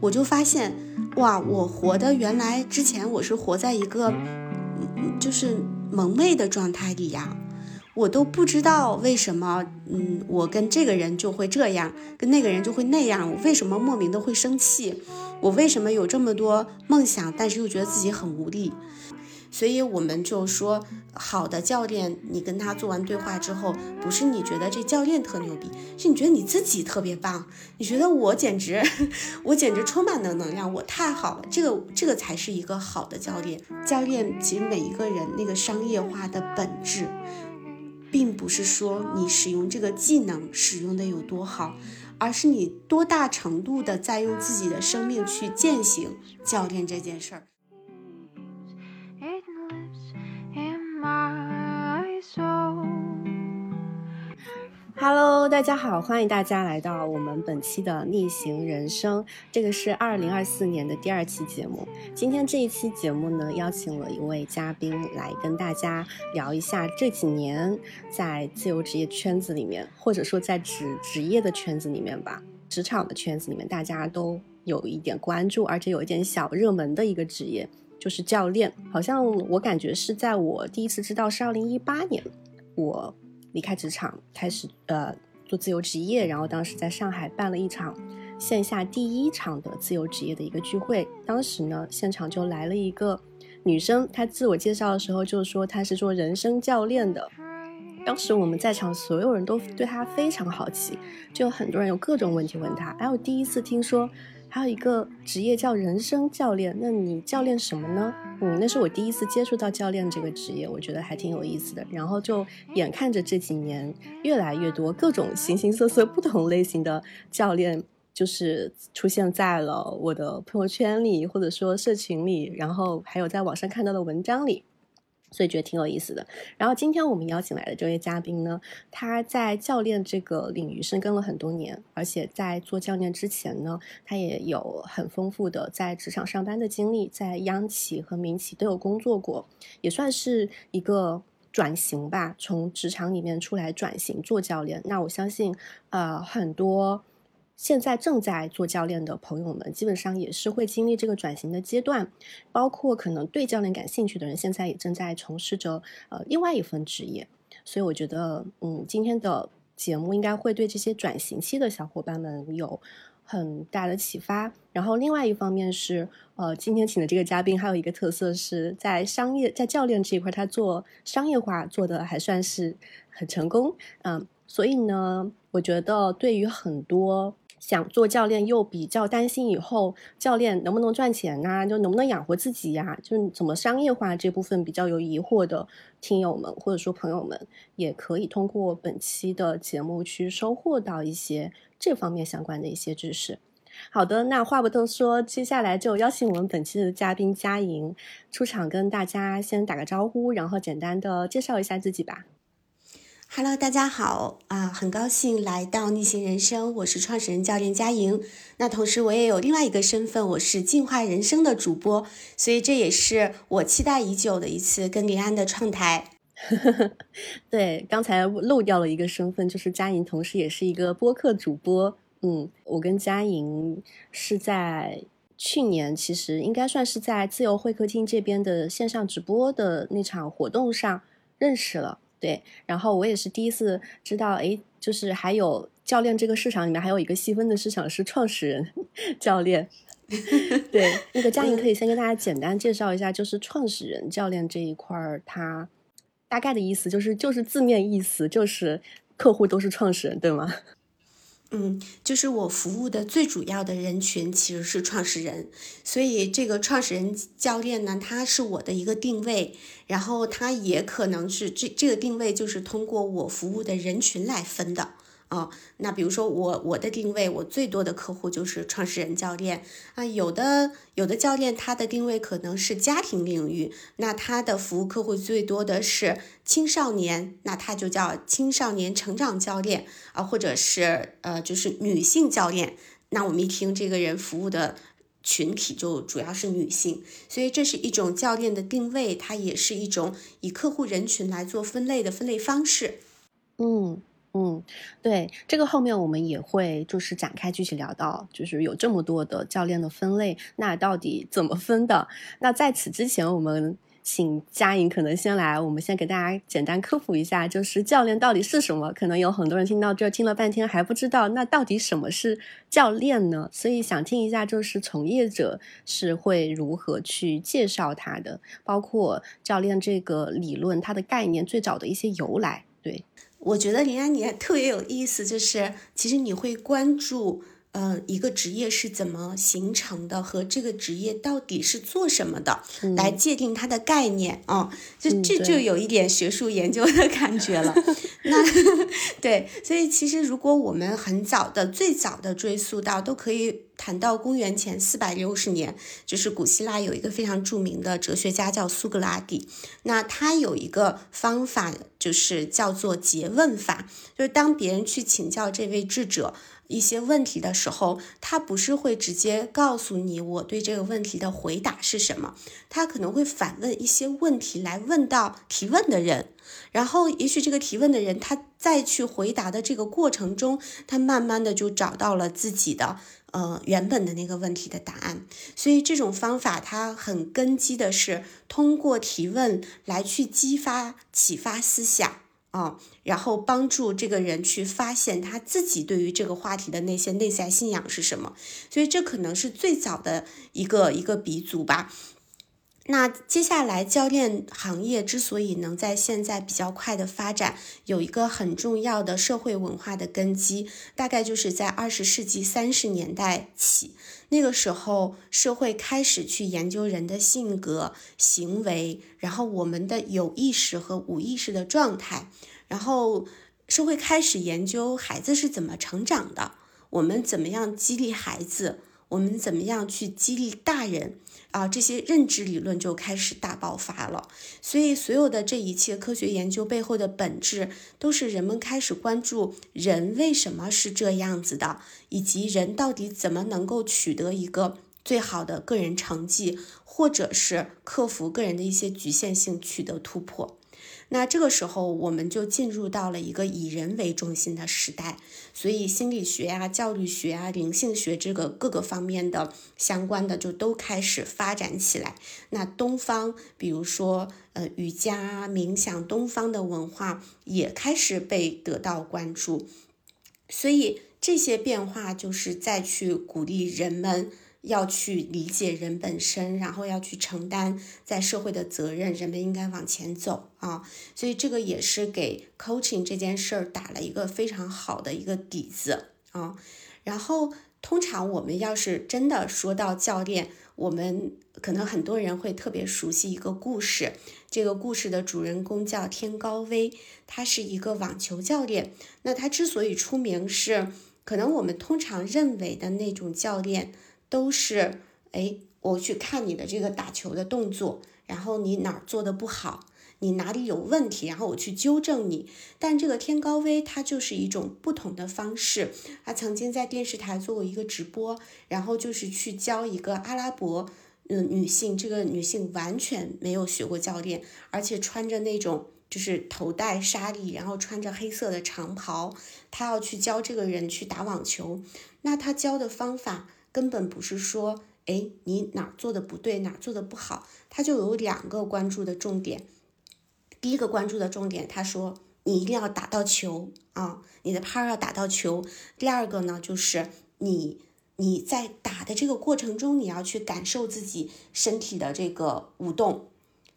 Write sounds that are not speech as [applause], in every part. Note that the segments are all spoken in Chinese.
我就发现，哇，我活的原来之前我是活在一个，就是蒙昧的状态里呀，我都不知道为什么，嗯，我跟这个人就会这样，跟那个人就会那样，我为什么莫名的会生气？我为什么有这么多梦想，但是又觉得自己很无力？所以我们就说，好的教练，你跟他做完对话之后，不是你觉得这教练特牛逼，是你觉得你自己特别棒，你觉得我简直，[laughs] 我简直充满了能量，我太好了，这个这个才是一个好的教练。教练其实每一个人那个商业化的本质，并不是说你使用这个技能使用的有多好，而是你多大程度的在用自己的生命去践行教练这件事儿。Hello，大家好，欢迎大家来到我们本期的逆行人生。这个是二零二四年的第二期节目。今天这一期节目呢，邀请了一位嘉宾来跟大家聊一下这几年在自由职业圈子里面，或者说在职职业的圈子里面吧，职场的圈子里面，大家都有一点关注，而且有一点小热门的一个职业，就是教练。好像我感觉是在我第一次知道是二零一八年，我。离开职场，开始呃做自由职业，然后当时在上海办了一场线下第一场的自由职业的一个聚会。当时呢，现场就来了一个女生，她自我介绍的时候就说她是做人生教练的。当时我们在场所有人都对她非常好奇，就有很多人有各种问题问她。哎，我第一次听说。还有一个职业叫人生教练，那你教练什么呢？嗯，那是我第一次接触到教练这个职业，我觉得还挺有意思的。然后就眼看着这几年越来越多各种形形色色、不同类型的教练，就是出现在了我的朋友圈里，或者说社群里，然后还有在网上看到的文章里。所以觉得挺有意思的。然后今天我们邀请来的这位嘉宾呢，他在教练这个领域深耕了很多年，而且在做教练之前呢，他也有很丰富的在职场上班的经历，在央企和民企都有工作过，也算是一个转型吧，从职场里面出来转型做教练。那我相信，呃，很多。现在正在做教练的朋友们，基本上也是会经历这个转型的阶段，包括可能对教练感兴趣的人，现在也正在从事着呃另外一份职业。所以我觉得，嗯，今天的节目应该会对这些转型期的小伙伴们有很大的启发。然后另外一方面是，呃，今天请的这个嘉宾还有一个特色是在商业在教练这一块，他做商业化做的还算是很成功，嗯，所以呢，我觉得对于很多。想做教练又比较担心以后教练能不能赚钱呐？就能不能养活自己呀？就怎么商业化这部分比较有疑惑的听友们或者说朋友们，也可以通过本期的节目去收获到一些这方面相关的一些知识。好的，那话不多说，接下来就邀请我们本期的嘉宾佳莹出场，跟大家先打个招呼，然后简单的介绍一下自己吧。Hello，大家好啊，很高兴来到逆行人生，我是创始人教练佳莹。那同时我也有另外一个身份，我是进化人生的主播，所以这也是我期待已久的一次跟林安的创台。[laughs] 对，刚才漏掉了一个身份，就是佳莹，同时也是一个播客主播。嗯，我跟佳莹是在去年，其实应该算是在自由会客厅这边的线上直播的那场活动上认识了。对，然后我也是第一次知道，哎，就是还有教练这个市场里面还有一个细分的市场是创始人 [laughs] 教练。[laughs] 对，那个佳莹可以先跟大家简单介绍一下，就是创始人教练这一块儿，它大概的意思就是就是字面意思就是客户都是创始人，对吗？嗯，就是我服务的最主要的人群其实是创始人，所以这个创始人教练呢，他是我的一个定位，然后他也可能是这这个定位就是通过我服务的人群来分的。哦，那比如说我我的定位，我最多的客户就是创始人教练啊。有的有的教练他的定位可能是家庭领域，那他的服务客户最多的是青少年，那他就叫青少年成长教练啊，或者是呃就是女性教练。那我们一听这个人服务的群体就主要是女性，所以这是一种教练的定位，它也是一种以客户人群来做分类的分类方式。嗯。嗯，对，这个后面我们也会就是展开具体聊到，就是有这么多的教练的分类，那到底怎么分的？那在此之前，我们请佳颖可能先来，我们先给大家简单科普一下，就是教练到底是什么？可能有很多人听到这听了半天还不知道，那到底什么是教练呢？所以想听一下，就是从业者是会如何去介绍他的，包括教练这个理论它的概念最早的一些由来，我觉得林安你特别有意思，就是其实你会关注，呃，一个职业是怎么形成的，和这个职业到底是做什么的，来界定它的概念啊，就这就有一点学术研究的感觉了。[laughs] 那 [laughs] 对，所以其实如果我们很早的、最早的追溯到，都可以。谈到公元前四百六十年，就是古希腊有一个非常著名的哲学家叫苏格拉底，那他有一个方法，就是叫做诘问法，就是当别人去请教这位智者一些问题的时候，他不是会直接告诉你我对这个问题的回答是什么，他可能会反问一些问题来问到提问的人。然后，也许这个提问的人，他再去回答的这个过程中，他慢慢的就找到了自己的呃原本的那个问题的答案。所以这种方法，它很根基的是通过提问来去激发、启发思想啊，然后帮助这个人去发现他自己对于这个话题的那些内在信仰是什么。所以这可能是最早的一个一个鼻祖吧。那接下来，教练行业之所以能在现在比较快的发展，有一个很重要的社会文化的根基，大概就是在二十世纪三十年代起，那个时候社会开始去研究人的性格、行为，然后我们的有意识和无意识的状态，然后社会开始研究孩子是怎么成长的，我们怎么样激励孩子，我们怎么样去激励大人。啊，这些认知理论就开始大爆发了。所以，所有的这一切科学研究背后的本质，都是人们开始关注人为什么是这样子的，以及人到底怎么能够取得一个最好的个人成绩，或者是克服个人的一些局限性，取得突破。那这个时候，我们就进入到了一个以人为中心的时代，所以心理学啊、教育学啊、灵性学这个各个方面的相关的就都开始发展起来。那东方，比如说呃瑜伽、冥想，东方的文化也开始被得到关注，所以这些变化就是再去鼓励人们。要去理解人本身，然后要去承担在社会的责任，人们应该往前走啊！所以这个也是给 coaching 这件事儿打了一个非常好的一个底子啊。然后通常我们要是真的说到教练，我们可能很多人会特别熟悉一个故事，这个故事的主人公叫天高威，他是一个网球教练。那他之所以出名，是可能我们通常认为的那种教练。都是哎，我去看你的这个打球的动作，然后你哪儿做的不好，你哪里有问题，然后我去纠正你。但这个天高威他就是一种不同的方式，他曾经在电视台做过一个直播，然后就是去教一个阿拉伯嗯女性，这个女性完全没有学过教练，而且穿着那种就是头戴纱丽，然后穿着黑色的长袍，他要去教这个人去打网球，那他教的方法。根本不是说，哎，你哪做的不对，哪做的不好，他就有两个关注的重点。第一个关注的重点，他说你一定要打到球啊，你的拍要打到球。第二个呢，就是你你在打的这个过程中，你要去感受自己身体的这个舞动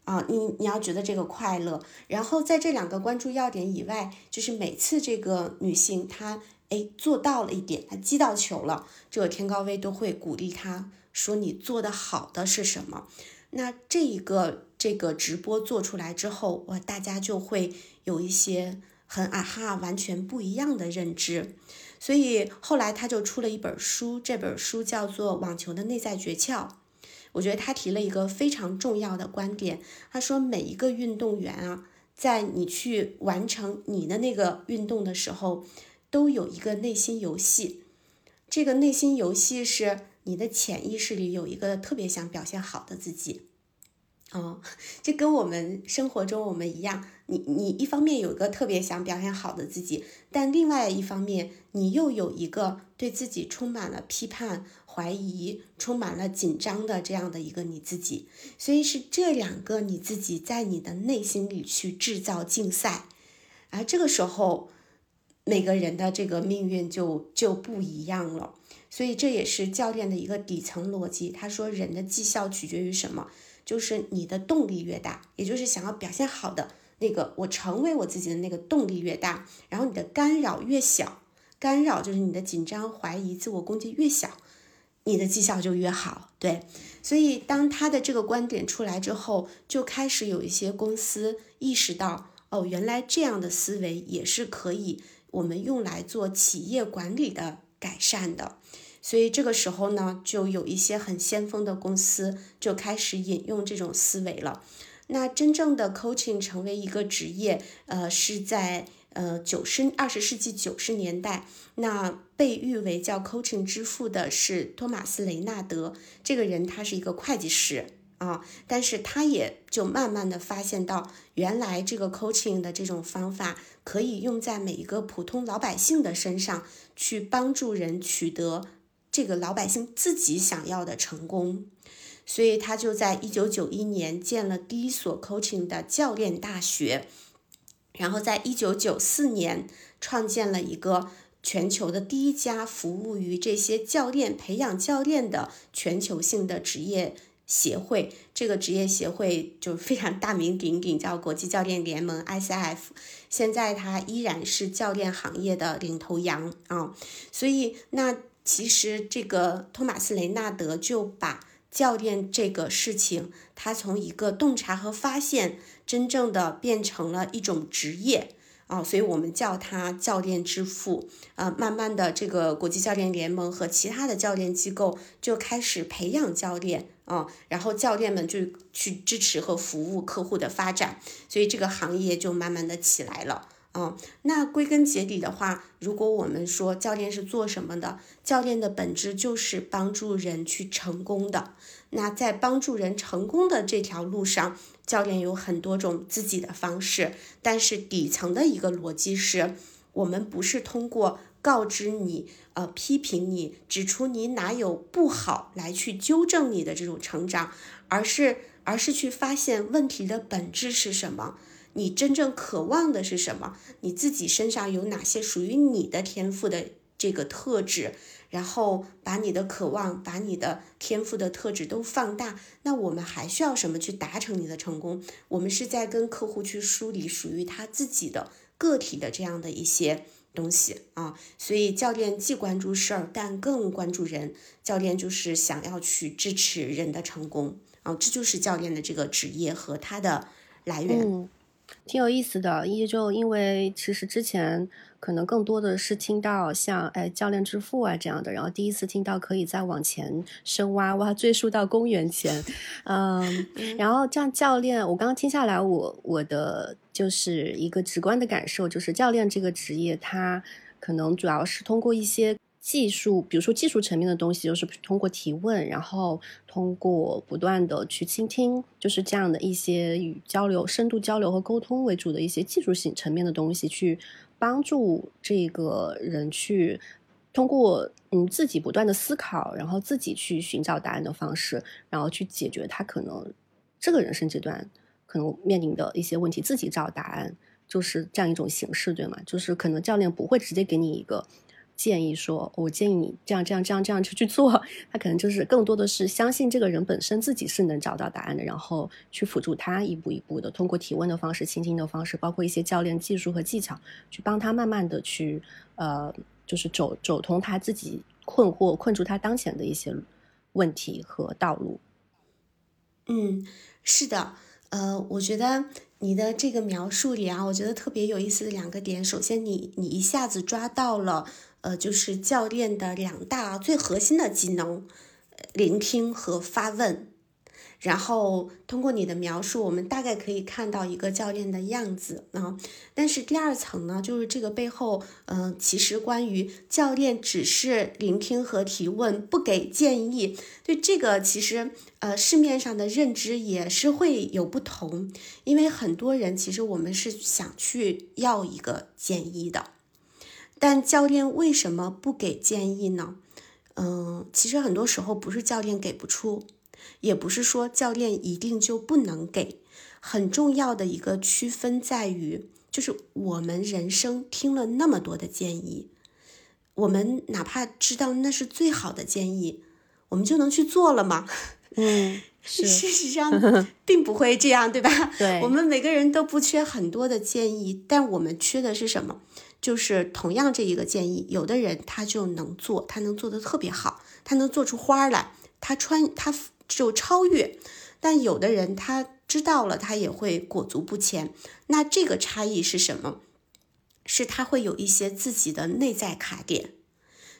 啊，你你要觉得这个快乐。然后在这两个关注要点以外，就是每次这个女性她。哎，做到了一点，他击到球了，这个天高威都会鼓励他说：“你做的好的是什么？”那这一个这个直播做出来之后，哇，大家就会有一些很啊哈完全不一样的认知。所以后来他就出了一本书，这本书叫做《网球的内在诀窍》。我觉得他提了一个非常重要的观点，他说每一个运动员啊，在你去完成你的那个运动的时候。都有一个内心游戏，这个内心游戏是你的潜意识里有一个特别想表现好的自己。哦，这跟我们生活中我们一样，你你一方面有一个特别想表现好的自己，但另外一方面你又有一个对自己充满了批判、怀疑、充满了紧张的这样的一个你自己，所以是这两个你自己在你的内心里去制造竞赛，而这个时候每个人的这个命运就就不一样了。所以这也是教练的一个底层逻辑。他说，人的绩效取决于什么？就是你的动力越大，也就是想要表现好的那个，我成为我自己的那个动力越大，然后你的干扰越小，干扰就是你的紧张、怀疑、自我攻击越小，你的绩效就越好。对，所以当他的这个观点出来之后，就开始有一些公司意识到，哦，原来这样的思维也是可以我们用来做企业管理的改善的。所以这个时候呢，就有一些很先锋的公司就开始引用这种思维了。那真正的 coaching 成为一个职业，呃，是在呃九十二十世纪九十年代。那被誉为叫 coaching 之父的是托马斯雷纳德，这个人他是一个会计师啊，但是他也就慢慢的发现到，原来这个 coaching 的这种方法可以用在每一个普通老百姓的身上，去帮助人取得。这个老百姓自己想要的成功，所以他就在一九九一年建了第一所 coaching 的教练大学，然后在一九九四年创建了一个全球的第一家服务于这些教练培养教练的全球性的职业协会。这个职业协会就非常大名鼎鼎，叫国际教练联盟 （ICF）。现在它依然是教练行业的领头羊啊，所以那。其实，这个托马斯雷纳德就把教练这个事情，他从一个洞察和发现，真正的变成了一种职业啊，所以我们叫他教练之父啊。慢慢的，这个国际教练联盟和其他的教练机构就开始培养教练啊，然后教练们就去支持和服务客户的发展，所以这个行业就慢慢的起来了。嗯，那归根结底的话，如果我们说教练是做什么的，教练的本质就是帮助人去成功的。那在帮助人成功的这条路上，教练有很多种自己的方式，但是底层的一个逻辑是，我们不是通过告知你、呃批评你、指出你哪有不好来去纠正你的这种成长，而是而是去发现问题的本质是什么。你真正渴望的是什么？你自己身上有哪些属于你的天赋的这个特质？然后把你的渴望、把你的天赋的特质都放大。那我们还需要什么去达成你的成功？我们是在跟客户去梳理属于他自己的个体的这样的一些东西啊。所以教练既关注事儿，但更关注人。教练就是想要去支持人的成功啊，这就是教练的这个职业和他的来源。嗯挺有意思的，一就因为其实之前可能更多的是听到像哎教练之父啊这样的，然后第一次听到可以再往前深挖挖，追溯到公元前，[laughs] 嗯，然后这样教练，我刚刚听下来，我我的就是一个直观的感受，就是教练这个职业，它可能主要是通过一些。技术，比如说技术层面的东西，就是通过提问，然后通过不断的去倾听，就是这样的一些与交流、深度交流和沟通为主的一些技术性层面的东西，去帮助这个人去通过嗯自己不断的思考，然后自己去寻找答案的方式，然后去解决他可能这个人生阶段可能面临的一些问题，自己找答案，就是这样一种形式，对吗？就是可能教练不会直接给你一个。建议说，我建议你这样这样这样这样去去做。他可能就是更多的是相信这个人本身自己是能找到答案的，然后去辅助他一步一步的通过提问的方式、倾听的方式，包括一些教练技术和技巧，去帮他慢慢的去呃，就是走走通他自己困惑、困住他当前的一些问题和道路。嗯，是的，呃，我觉得。你的这个描述里啊，我觉得特别有意思的两个点。首先，你你一下子抓到了，呃，就是教练的两大最核心的技能，聆听和发问。然后通过你的描述，我们大概可以看到一个教练的样子啊。但是第二层呢，就是这个背后，嗯，其实关于教练只是聆听和提问，不给建议。对这个，其实呃，市面上的认知也是会有不同，因为很多人其实我们是想去要一个建议的，但教练为什么不给建议呢？嗯，其实很多时候不是教练给不出。也不是说教练一定就不能给，很重要的一个区分在于，就是我们人生听了那么多的建议，我们哪怕知道那是最好的建议，我们就能去做了吗？嗯，[laughs] 事实上 [laughs] 并不会这样，对吧？对，我们每个人都不缺很多的建议，但我们缺的是什么？就是同样这一个建议，有的人他就能做，他能做的特别好，他能做出花来，他穿他。就超越，但有的人他知道了，他也会裹足不前。那这个差异是什么？是他会有一些自己的内在卡点，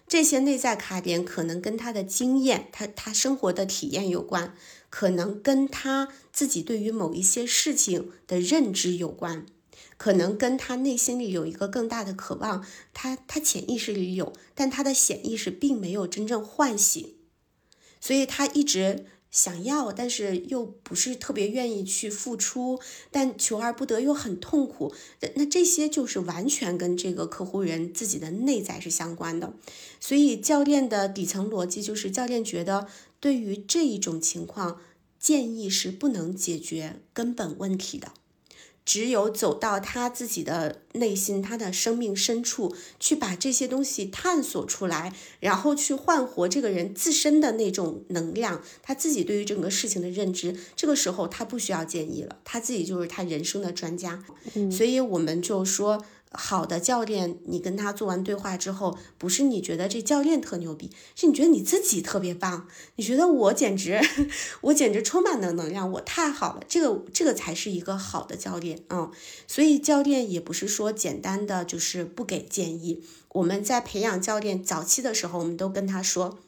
这些内在卡点可能跟他的经验、他他生活的体验有关，可能跟他自己对于某一些事情的认知有关，可能跟他内心里有一个更大的渴望，他他潜意识里有，但他的显意识并没有真正唤醒，所以他一直。想要，但是又不是特别愿意去付出，但求而不得又很痛苦。那这些就是完全跟这个客户人自己的内在是相关的。所以教练的底层逻辑就是，教练觉得对于这一种情况，建议是不能解决根本问题的。只有走到他自己的内心，他的生命深处，去把这些东西探索出来，然后去焕活这个人自身的那种能量，他自己对于整个事情的认知，这个时候他不需要建议了，他自己就是他人生的专家。所以我们就说。好的教练，你跟他做完对话之后，不是你觉得这教练特牛逼，是你觉得你自己特别棒，你觉得我简直，[laughs] 我简直充满了能量，我太好了，这个这个才是一个好的教练啊。所以教练也不是说简单的就是不给建议，我们在培养教练早期的时候，我们都跟他说，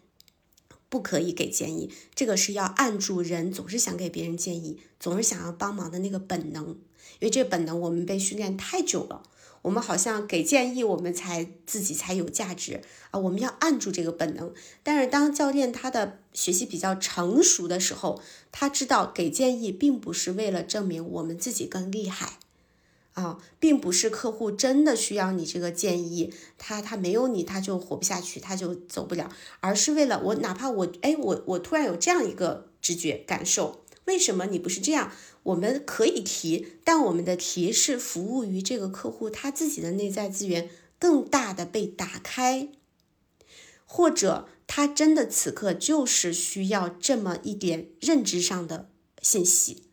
不可以给建议，这个是要按住人总是想给别人建议，总是想要帮忙的那个本能，因为这本能我们被训练太久了。我们好像给建议，我们才自己才有价值啊！我们要按住这个本能。但是当教练他的学习比较成熟的时候，他知道给建议并不是为了证明我们自己更厉害啊，并不是客户真的需要你这个建议，他他没有你他就活不下去，他就走不了，而是为了我，哪怕我哎我我突然有这样一个直觉感受。为什么你不是这样？我们可以提，但我们的提是服务于这个客户他自己的内在资源更大的被打开，或者他真的此刻就是需要这么一点认知上的信息，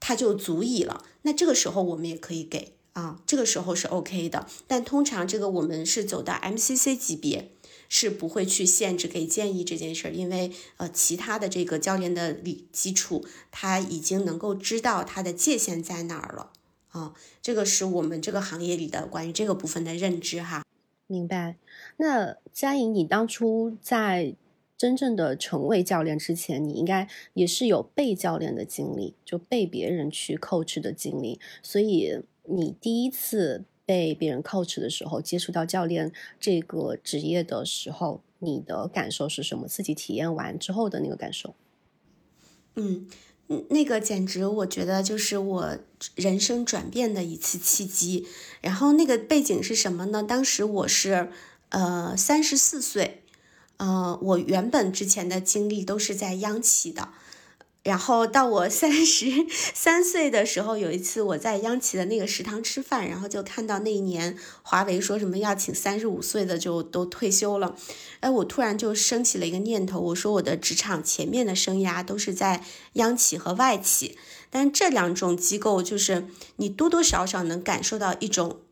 他就足以了。那这个时候我们也可以给啊，这个时候是 OK 的。但通常这个我们是走到 MCC 级别。是不会去限制给建议这件事儿，因为呃，其他的这个教练的理基础，他已经能够知道他的界限在哪儿了啊。这个是我们这个行业里的关于这个部分的认知哈。明白。那佳颖，你当初在真正的成为教练之前，你应该也是有被教练的经历，就被别人去 coach 的经历，所以你第一次。被别人 coach 的时候，接触到教练这个职业的时候，你的感受是什么？自己体验完之后的那个感受？嗯，那个简直我觉得就是我人生转变的一次契机。然后那个背景是什么呢？当时我是呃三十四岁，呃，我原本之前的经历都是在央企的。然后到我三十三岁的时候，有一次我在央企的那个食堂吃饭，然后就看到那一年华为说什么要请三十五岁的就都退休了，哎，我突然就升起了一个念头，我说我的职场前面的生涯都是在央企和外企，但这两种机构就是你多多少少能感受到一种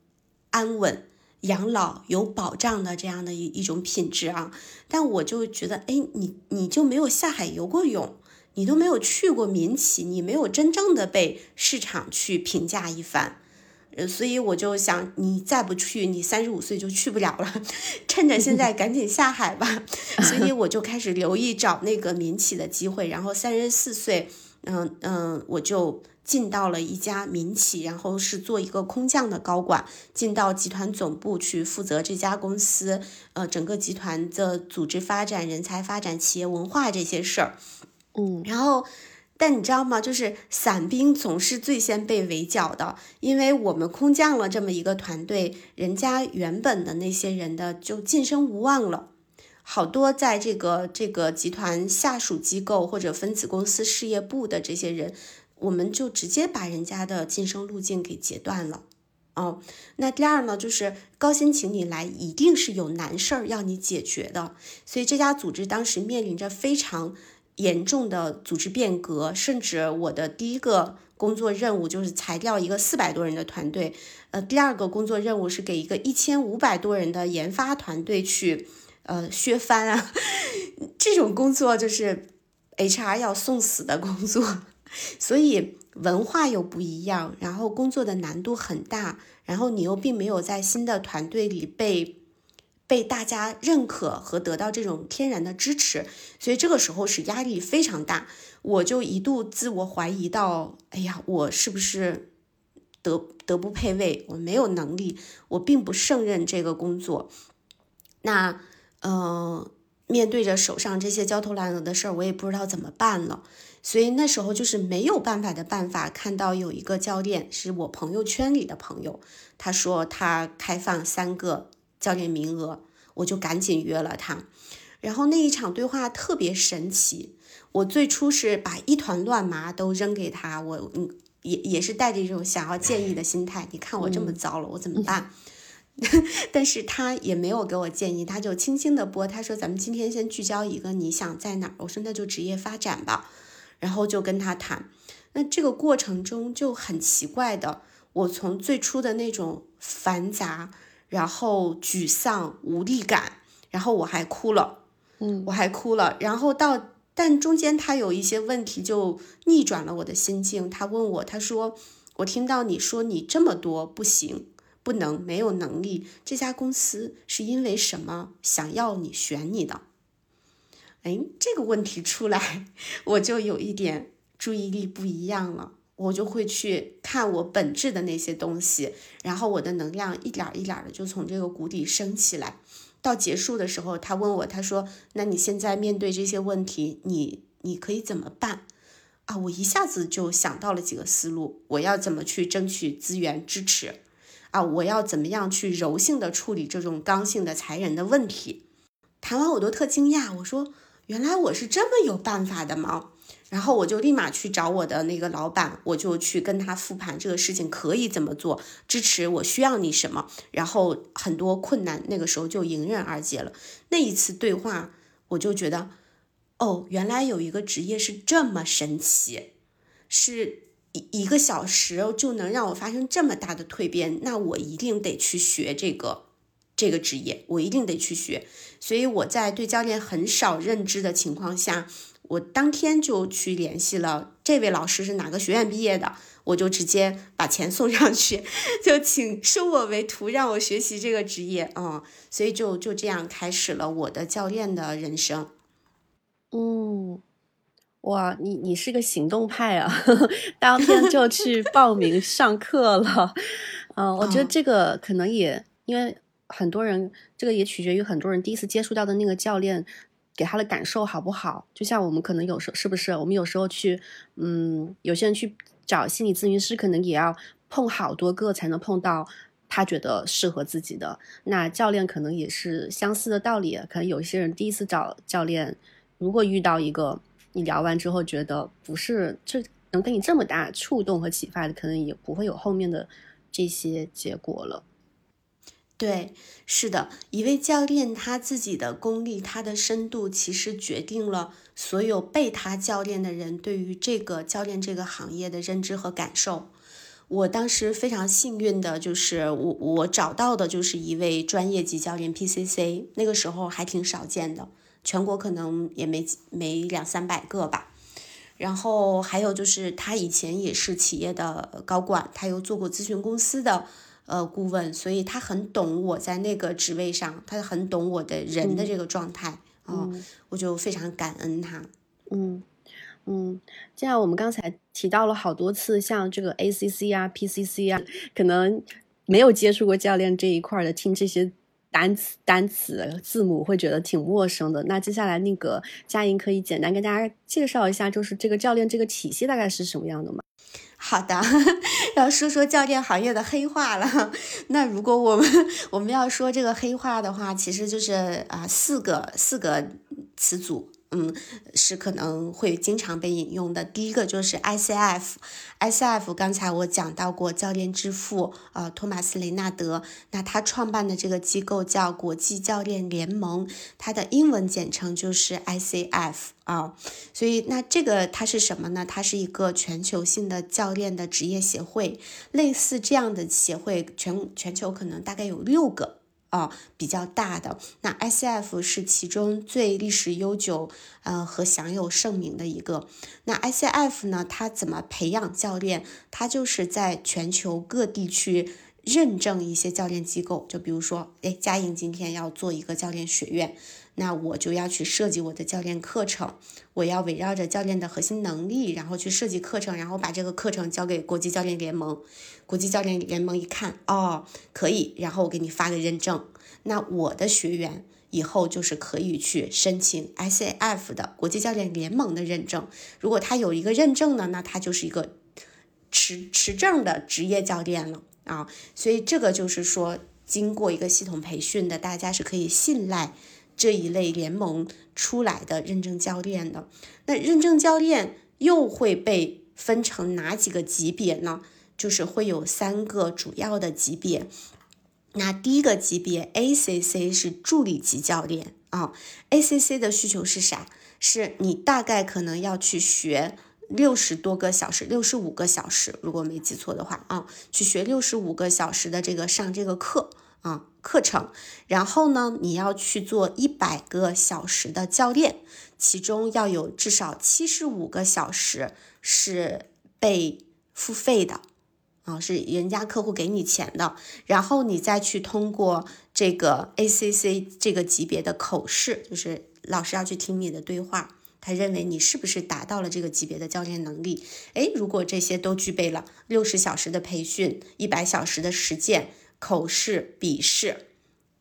安稳、养老有保障的这样的一一种品质啊，但我就觉得，哎，你你就没有下海游过泳？你都没有去过民企，你没有真正的被市场去评价一番，呃，所以我就想，你再不去，你三十五岁就去不了了，趁着现在赶紧下海吧。[laughs] 所以我就开始留意找那个民企的机会，然后三十四岁，嗯嗯，我就进到了一家民企，然后是做一个空降的高管，进到集团总部去负责这家公司，呃，整个集团的组织发展、人才发展、企业文化这些事儿，嗯，然后。但你知道吗？就是伞兵总是最先被围剿的，因为我们空降了这么一个团队，人家原本的那些人的就晋升无望了。好多在这个这个集团下属机构或者分子公司事业部的这些人，我们就直接把人家的晋升路径给截断了。哦，那第二呢，就是高薪请你来，一定是有难事儿要你解决的。所以这家组织当时面临着非常。严重的组织变革，甚至我的第一个工作任务就是裁掉一个四百多人的团队，呃，第二个工作任务是给一个一千五百多人的研发团队去，呃，削藩啊，[laughs] 这种工作就是 HR 要送死的工作，[laughs] 所以文化又不一样，然后工作的难度很大，然后你又并没有在新的团队里被。被大家认可和得到这种天然的支持，所以这个时候是压力非常大。我就一度自我怀疑到，哎呀，我是不是德德不配位？我没有能力，我并不胜任这个工作。那，呃，面对着手上这些焦头烂额的事儿，我也不知道怎么办了。所以那时候就是没有办法的办法。看到有一个教练是我朋友圈里的朋友，他说他开放三个。教练名额，我就赶紧约了他。然后那一场对话特别神奇。我最初是把一团乱麻都扔给他，我嗯也也是带着一种想要建议的心态。你看我这么糟了，我怎么办？[laughs] 但是他也没有给我建议，他就轻轻的拨，他说：“咱们今天先聚焦一个，你想在哪儿？”我说：“那就职业发展吧。”然后就跟他谈。那这个过程中就很奇怪的，我从最初的那种繁杂。然后沮丧无力感，然后我还哭了，嗯，我还哭了。然后到，但中间他有一些问题就逆转了我的心境。他问我，他说：“我听到你说你这么多不行，不能，没有能力，这家公司是因为什么想要你选你的？”哎，这个问题出来，[laughs] 我就有一点注意力不一样了。我就会去看我本质的那些东西，然后我的能量一点一点的就从这个谷底升起来。到结束的时候，他问我，他说：“那你现在面对这些问题，你你可以怎么办？”啊，我一下子就想到了几个思路，我要怎么去争取资源支持？啊，我要怎么样去柔性的处理这种刚性的裁人的问题？谈完我都特惊讶，我说：“原来我是这么有办法的吗？”然后我就立马去找我的那个老板，我就去跟他复盘这个事情可以怎么做，支持我需要你什么，然后很多困难那个时候就迎刃而解了。那一次对话，我就觉得，哦，原来有一个职业是这么神奇，是一一个小时就能让我发生这么大的蜕变，那我一定得去学这个这个职业，我一定得去学。所以我在对教练很少认知的情况下。我当天就去联系了这位老师是哪个学院毕业的，我就直接把钱送上去，[laughs] 就请收我为徒，让我学习这个职业啊，所以就就这样开始了我的教练的人生。嗯，哇，你你是个行动派啊，[laughs] 当天就去报名上课了。[laughs] 嗯，我觉得这个可能也因为很多人，这个也取决于很多人第一次接触到的那个教练。给他的感受好不好？就像我们可能有时候是不是？我们有时候去，嗯，有些人去找心理咨询师，可能也要碰好多个才能碰到他觉得适合自己的。那教练可能也是相似的道理。可能有一些人第一次找教练，如果遇到一个你聊完之后觉得不是这能给你这么大触动和启发的，可能也不会有后面的这些结果了。对，是的，一位教练他自己的功力、他的深度，其实决定了所有被他教练的人对于这个教练这个行业的认知和感受。我当时非常幸运的就是我我找到的就是一位专业级教练 PCC，那个时候还挺少见的，全国可能也没没两三百个吧。然后还有就是他以前也是企业的高管，他又做过咨询公司的呃顾问，所以他很懂我在那个职位上，他很懂我的人的这个状态啊，我就非常感恩他。嗯嗯，这样我们刚才提到了好多次，像这个 ACC 啊、PCC 啊，可能没有接触过教练这一块的，听这些。单词、单词、字母会觉得挺陌生的。那接下来，那个佳莹可以简单跟大家介绍一下，就是这个教练这个体系大概是什么样的吗？好的，[laughs] 要说说教练行业的黑话了。[laughs] 那如果我们 [laughs] 我们要说这个黑话的话，其实就是啊四个四个词组。嗯，是可能会经常被引用的。第一个就是 ICF，ICF 刚才我讲到过，教练之父呃托马斯雷纳德，那他创办的这个机构叫国际教练联盟，它的英文简称就是 ICF 啊。所以那这个它是什么呢？它是一个全球性的教练的职业协会，类似这样的协会，全全球可能大概有六个。啊，比较大的那 ICF 是其中最历史悠久，呃和享有盛名的一个。那 ICF 呢，它怎么培养教练？它就是在全球各地去认证一些教练机构，就比如说，哎，佳颖今天要做一个教练学院。那我就要去设计我的教练课程，我要围绕着教练的核心能力，然后去设计课程，然后把这个课程交给国际教练联盟。国际教练联盟一看，哦，可以，然后我给你发个认证。那我的学员以后就是可以去申请 ICF 的国际教练联盟的认证。如果他有一个认证呢，那他就是一个持持证的职业教练了啊。所以这个就是说，经过一个系统培训的，大家是可以信赖。这一类联盟出来的认证教练的，那认证教练又会被分成哪几个级别呢？就是会有三个主要的级别。那第一个级别 ACC 是助理级教练啊，ACC 的需求是啥？是你大概可能要去学六十多个小时，六十五个小时，如果没记错的话啊，去学六十五个小时的这个上这个课。啊，课程，然后呢，你要去做一百个小时的教练，其中要有至少七十五个小时是被付费的，啊，是人家客户给你钱的，然后你再去通过这个 ACC 这个级别的口试，就是老师要去听你的对话，他认为你是不是达到了这个级别的教练能力？诶，如果这些都具备了，六十小时的培训，一百小时的实践。口试、笔试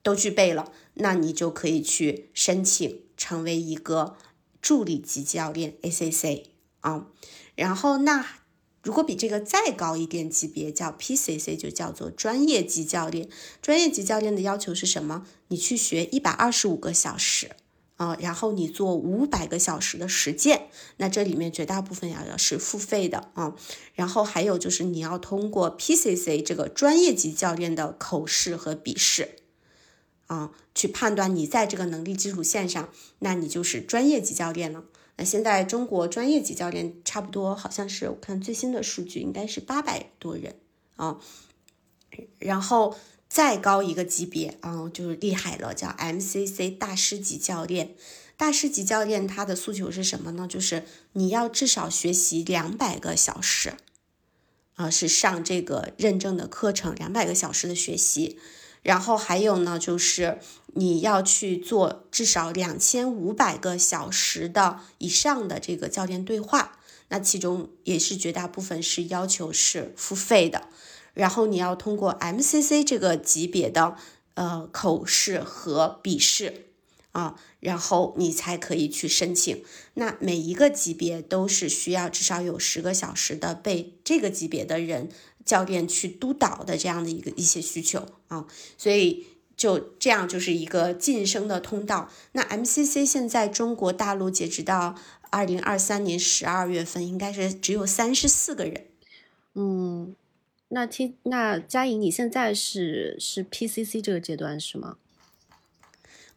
都具备了，那你就可以去申请成为一个助理级教练 （ACC） 啊。然后，那如果比这个再高一点级别，叫 PCC，就叫做专业级教练。专业级教练的要求是什么？你去学一百二十五个小时。啊，然后你做五百个小时的实践，那这里面绝大部分要要是付费的啊。然后还有就是你要通过 PCC 这个专业级教练的口试和笔试，啊，去判断你在这个能力基础线上，那你就是专业级教练了。那现在中国专业级教练差不多好像是我看最新的数据应该是八百多人啊，然后。再高一个级别啊，就是厉害了，叫 MCC 大师级教练。大师级教练他的诉求是什么呢？就是你要至少学习两百个小时，啊，是上这个认证的课程，两百个小时的学习。然后还有呢，就是你要去做至少两千五百个小时的以上的这个教练对话。那其中也是绝大部分是要求是付费的。然后你要通过 MCC 这个级别的呃口试和笔试啊，然后你才可以去申请。那每一个级别都是需要至少有十个小时的被这个级别的人教练去督导的这样的一个一些需求啊，所以就这样就是一个晋升的通道。那 MCC 现在中国大陆截止到二零二三年十二月份，应该是只有三十四个人，嗯。那 T 那佳颖，你现在是是 PCC 这个阶段是吗？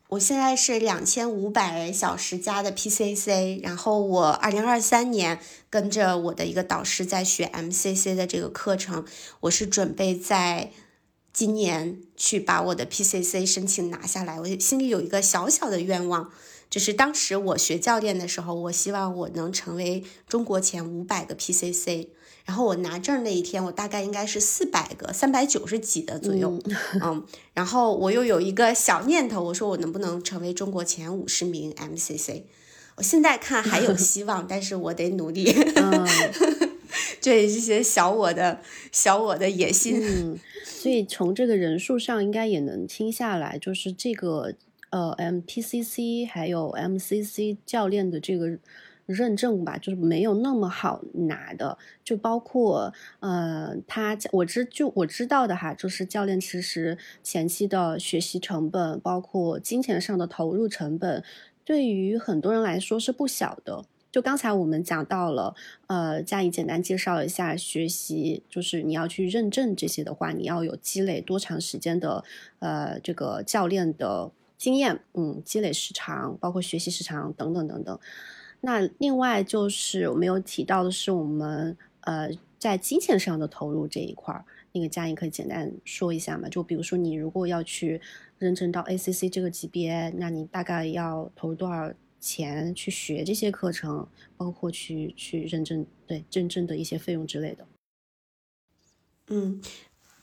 我现在是两千五百小时加的 PCC，然后我二零二三年跟着我的一个导师在学 MCC 的这个课程，我是准备在今年去把我的 PCC 申请拿下来，我心里有一个小小的愿望，就是当时我学教练的时候，我希望我能成为中国前五百个 PCC。然后我拿证那一天，我大概应该是四百个，三百九十几的左右，嗯，然后我又有一个小念头，我说我能不能成为中国前五十名 MCC？我现在看还有希望，但是我得努力。嗯这也是些小我的小我的野心。嗯，所以从这个人数上应该也能听下来，就是这个呃 MPCC 还有 MCC 教练的这个。认证吧，就是没有那么好拿的，就包括呃，他我知就我知道的哈，就是教练其实前期的学习成本，包括金钱上的投入成本，对于很多人来说是不小的。就刚才我们讲到了，呃，加以简单介绍一下学习，就是你要去认证这些的话，你要有积累多长时间的呃这个教练的经验，嗯，积累时长，包括学习时长等等等等。那另外就是我没有提到的是，我们呃在金钱上的投入这一块儿，那个嘉颖可以简单说一下嘛？就比如说你如果要去认证到 ACC 这个级别，那你大概要投入多少钱去学这些课程，包括去去认证对认证的一些费用之类的。嗯。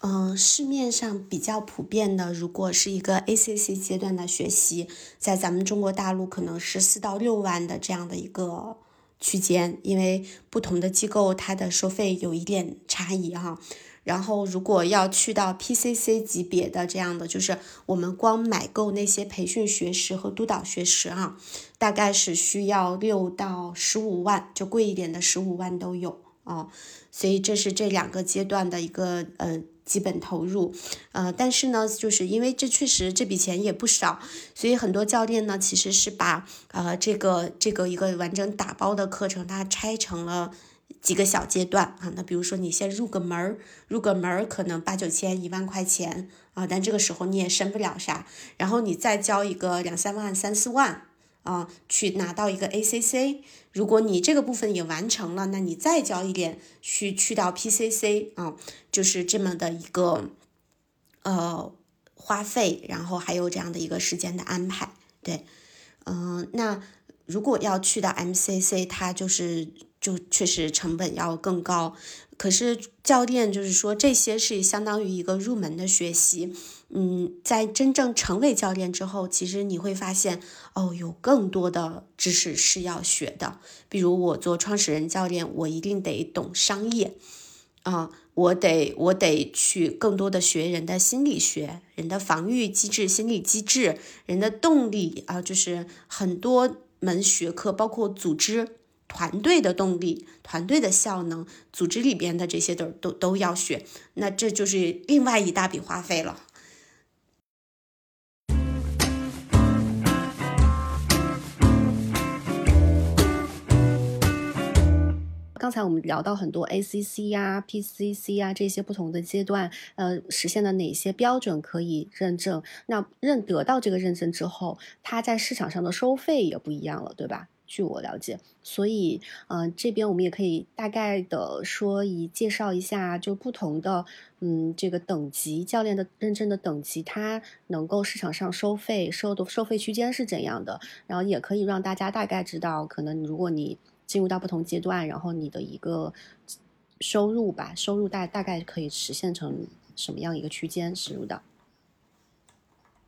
嗯，市面上比较普遍的，如果是一个 ACC 阶段的学习，在咱们中国大陆可能是四到六万的这样的一个区间，因为不同的机构它的收费有一点差异哈。然后，如果要去到 PCC 级别的这样的，就是我们光买够那些培训学时和督导学时啊，大概是需要六到十五万，就贵一点的十五万都有啊。所以这是这两个阶段的一个呃。基本投入，呃，但是呢，就是因为这确实这笔钱也不少，所以很多教练呢其实是把呃这个这个一个完整打包的课程，它拆成了几个小阶段啊。那比如说你先入个门儿，入个门儿可能八九千一万块钱啊，但这个时候你也申不了啥，然后你再交一个两三万、三四万。啊，去拿到一个 ACC，如果你这个部分也完成了，那你再交一点去去到 PCC 啊，就是这么的一个呃花费，然后还有这样的一个时间的安排，对，嗯，那如果要去到 MCC，它就是就确实成本要更高，可是教练就是说这些是相当于一个入门的学习。嗯，在真正成为教练之后，其实你会发现，哦，有更多的知识是要学的。比如我做创始人教练，我一定得懂商业，啊，我得我得去更多的学人的心理学、人的防御机制、心理机制、人的动力啊，就是很多门学科，包括组织团队的动力、团队的效能、组织里边的这些都都都要学。那这就是另外一大笔花费了。刚才我们聊到很多 ACC 呀、PCC 呀这些不同的阶段，呃，实现了哪些标准可以认证？那认得到这个认证之后，它在市场上的收费也不一样了，对吧？据我了解，所以，嗯，这边我们也可以大概的说一介绍一下，就不同的，嗯，这个等级教练的认证的等级，它能够市场上收费收的收费区间是怎样的？然后也可以让大家大概知道，可能如果你。进入到不同阶段，然后你的一个收入吧，收入大大概可以实现成什么样一个区间？实入的。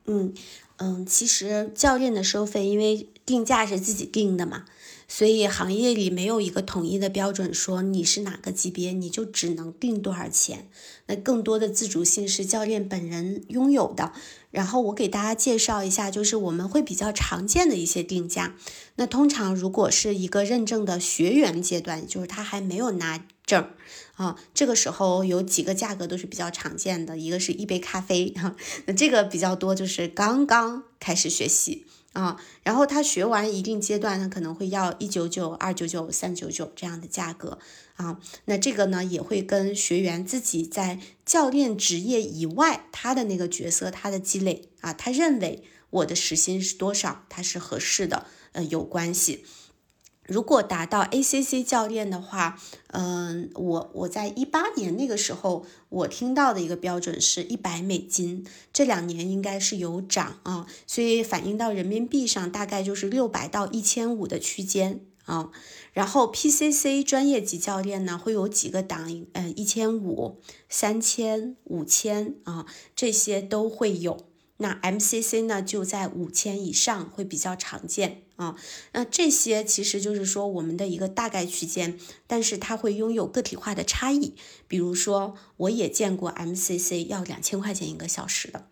嗯嗯，其实教练的收费，因为定价是自己定的嘛，所以行业里没有一个统一的标准，说你是哪个级别，你就只能定多少钱。那更多的自主性是教练本人拥有的。然后我给大家介绍一下，就是我们会比较常见的一些定价。那通常如果是一个认证的学员阶段，就是他还没有拿证啊，这个时候有几个价格都是比较常见的，一个是一杯咖啡哈，[laughs] 那这个比较多，就是刚刚开始学习。啊，然后他学完一定阶段，他可能会要一九九、二九九、三九九这样的价格啊。那这个呢，也会跟学员自己在教练职业以外，他的那个角色，他的积累啊，他认为我的时薪是多少，他是合适的，呃，有关系。如果达到 ACC 教练的话，嗯，我我在一八年那个时候，我听到的一个标准是一百美金，这两年应该是有涨啊，所以反映到人民币上大概就是六百到一千五的区间啊。然后 PCC 专业级教练呢会有几个档，呃，一千五、三千、五千啊，这些都会有。那 MCC 呢，就在五千以上会比较常见啊。那这些其实就是说我们的一个大概区间，但是它会拥有个体化的差异。比如说，我也见过 MCC 要两千块钱一个小时的，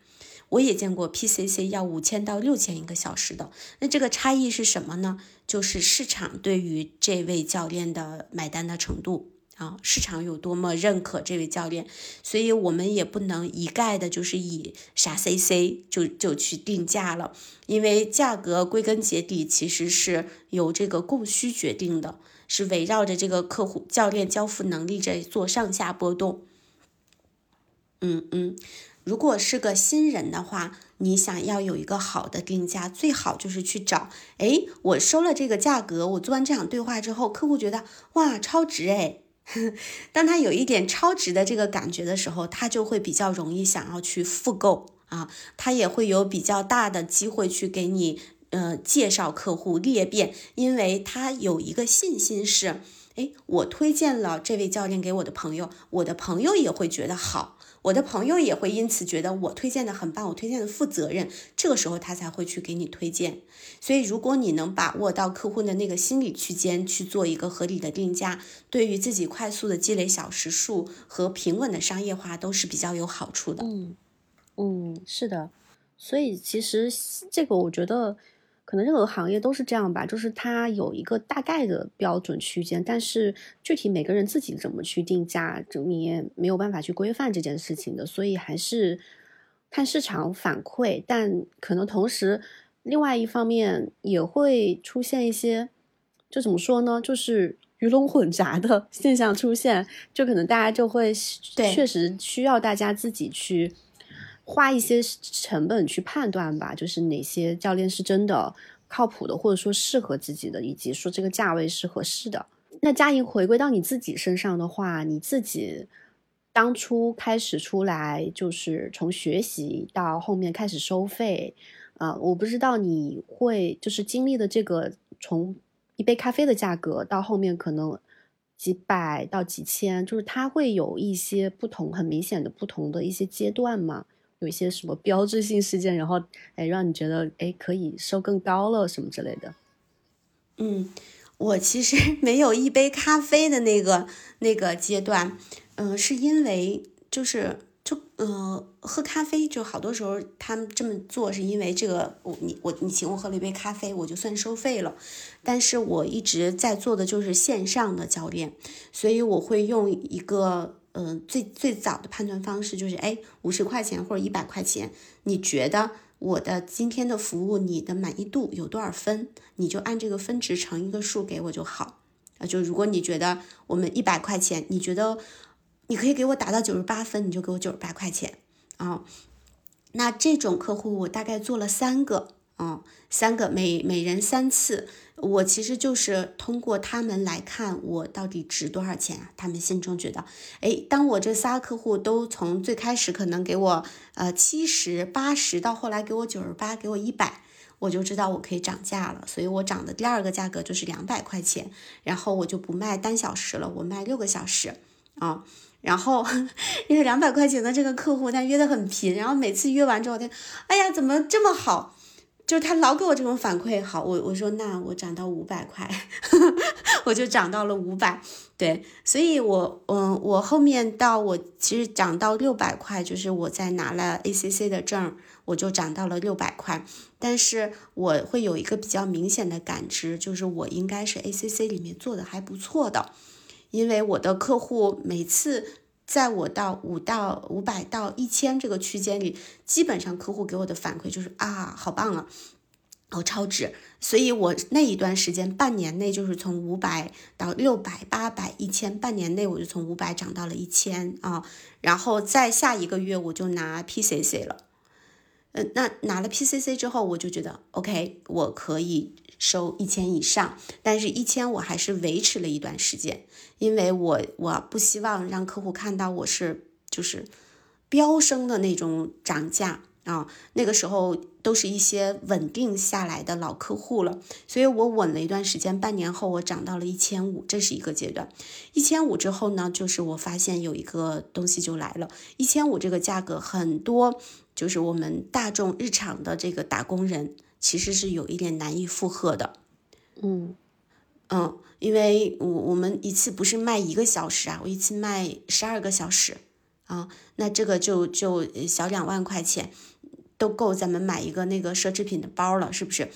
我也见过 PCC 要五千到六千一个小时的。那这个差异是什么呢？就是市场对于这位教练的买单的程度。啊，市场有多么认可这位教练，所以我们也不能一概的，就是以啥 CC 就就去定价了，因为价格归根结底其实是由这个供需决定的，是围绕着这个客户教练交付能力在做上下波动。嗯嗯，如果是个新人的话，你想要有一个好的定价，最好就是去找，哎，我收了这个价格，我做完这场对话之后，客户觉得哇超值哎。[laughs] 当他有一点超值的这个感觉的时候，他就会比较容易想要去复购啊，他也会有比较大的机会去给你呃介绍客户裂变，因为他有一个信心是，哎，我推荐了这位教练给我的朋友，我的朋友也会觉得好。我的朋友也会因此觉得我推荐的很棒，我推荐的负责任，这个时候他才会去给你推荐。所以，如果你能把握到客户的那个心理区间去做一个合理的定价，对于自己快速的积累小时数和平稳的商业化都是比较有好处的。嗯嗯，是的。所以其实这个我觉得。可能任何行业都是这样吧，就是它有一个大概的标准区间，但是具体每个人自己怎么去定价，你也没有办法去规范这件事情的，所以还是看市场反馈。但可能同时，另外一方面也会出现一些，就怎么说呢，就是鱼龙混杂的 [laughs] 现象出现，就可能大家就会确实需要大家自己去。花一些成本去判断吧，就是哪些教练是真的靠谱的，或者说适合自己的，以及说这个价位是合适的。那佳莹回归到你自己身上的话，你自己当初开始出来，就是从学习到后面开始收费，啊，我不知道你会就是经历的这个从一杯咖啡的价格到后面可能几百到几千，就是它会有一些不同，很明显的不同的一些阶段吗？有一些什么标志性事件，然后哎，让你觉得哎可以收更高了什么之类的。嗯，我其实 [laughs] 没有一杯咖啡的那个那个阶段，嗯，是因为就是就嗯喝咖啡就好多时候他们这么做是因为这个我你我你请我喝了一杯咖啡我就算收费了，但是我一直在做的就是线上的教练，所以我会用一个。嗯，最最早的判断方式就是，哎，五十块钱或者一百块钱，你觉得我的今天的服务你的满意度有多少分？你就按这个分值乘一个数给我就好。啊，就如果你觉得我们一百块钱，你觉得你可以给我打到九十八分，你就给我九十八块钱啊。那这种客户我大概做了三个。嗯，三个每每人三次，我其实就是通过他们来看我到底值多少钱啊？他们心中觉得，哎，当我这仨客户都从最开始可能给我呃七十八十，到后来给我九十八，给我一百，我就知道我可以涨价了。所以我涨的第二个价格就是两百块钱，然后我就不卖单小时了，我卖六个小时啊。然后因为两百块钱的这个客户他约的很频，然后每次约完之后他，哎呀，怎么这么好？就他老给我这种反馈，好，我我说那我涨到五百块，[laughs] 我就涨到了五百，对，所以我嗯，我后面到我其实涨到六百块，就是我在拿了 ACC 的证，我就涨到了六百块，但是我会有一个比较明显的感知，就是我应该是 ACC 里面做的还不错的，因为我的客户每次。在我到五到五百到一千这个区间里，基本上客户给我的反馈就是啊，好棒啊，哦超值。所以我那一段时间半年内就是从五百到六百、八百、一千，半年内我就从五百涨到了一千啊。然后再下一个月我就拿 PCC 了，嗯，那拿了 PCC 之后，我就觉得 OK，我可以收一千以上，但是一千我还是维持了一段时间，因为我我不希望让客户看到我是就是飙升的那种涨价。啊，那个时候都是一些稳定下来的老客户了，所以我稳了一段时间，半年后我涨到了一千五，这是一个阶段。一千五之后呢，就是我发现有一个东西就来了，一千五这个价格，很多就是我们大众日常的这个打工人其实是有一点难以负荷的。嗯嗯，因为我我们一次不是卖一个小时啊，我一次卖十二个小时啊，那这个就就小两万块钱。都够咱们买一个那个奢侈品的包了，是不是？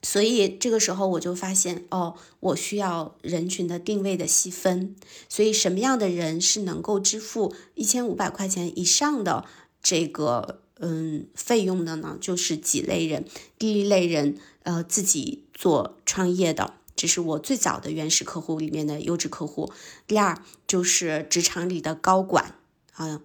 所以这个时候我就发现，哦，我需要人群的定位的细分。所以什么样的人是能够支付一千五百块钱以上的这个嗯费用的呢？就是几类人。第一类人，呃，自己做创业的，这是我最早的原始客户里面的优质客户。第二就是职场里的高管，啊。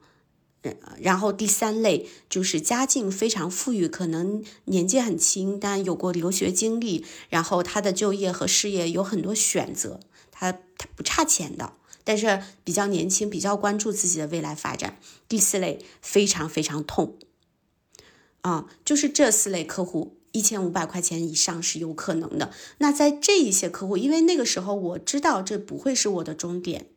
然后第三类就是家境非常富裕，可能年纪很轻，但有过留学经历，然后他的就业和事业有很多选择，他他不差钱的，但是比较年轻，比较关注自己的未来发展。第四类非常非常痛，啊，就是这四类客户，一千五百块钱以上是有可能的。那在这一些客户，因为那个时候我知道这不会是我的终点。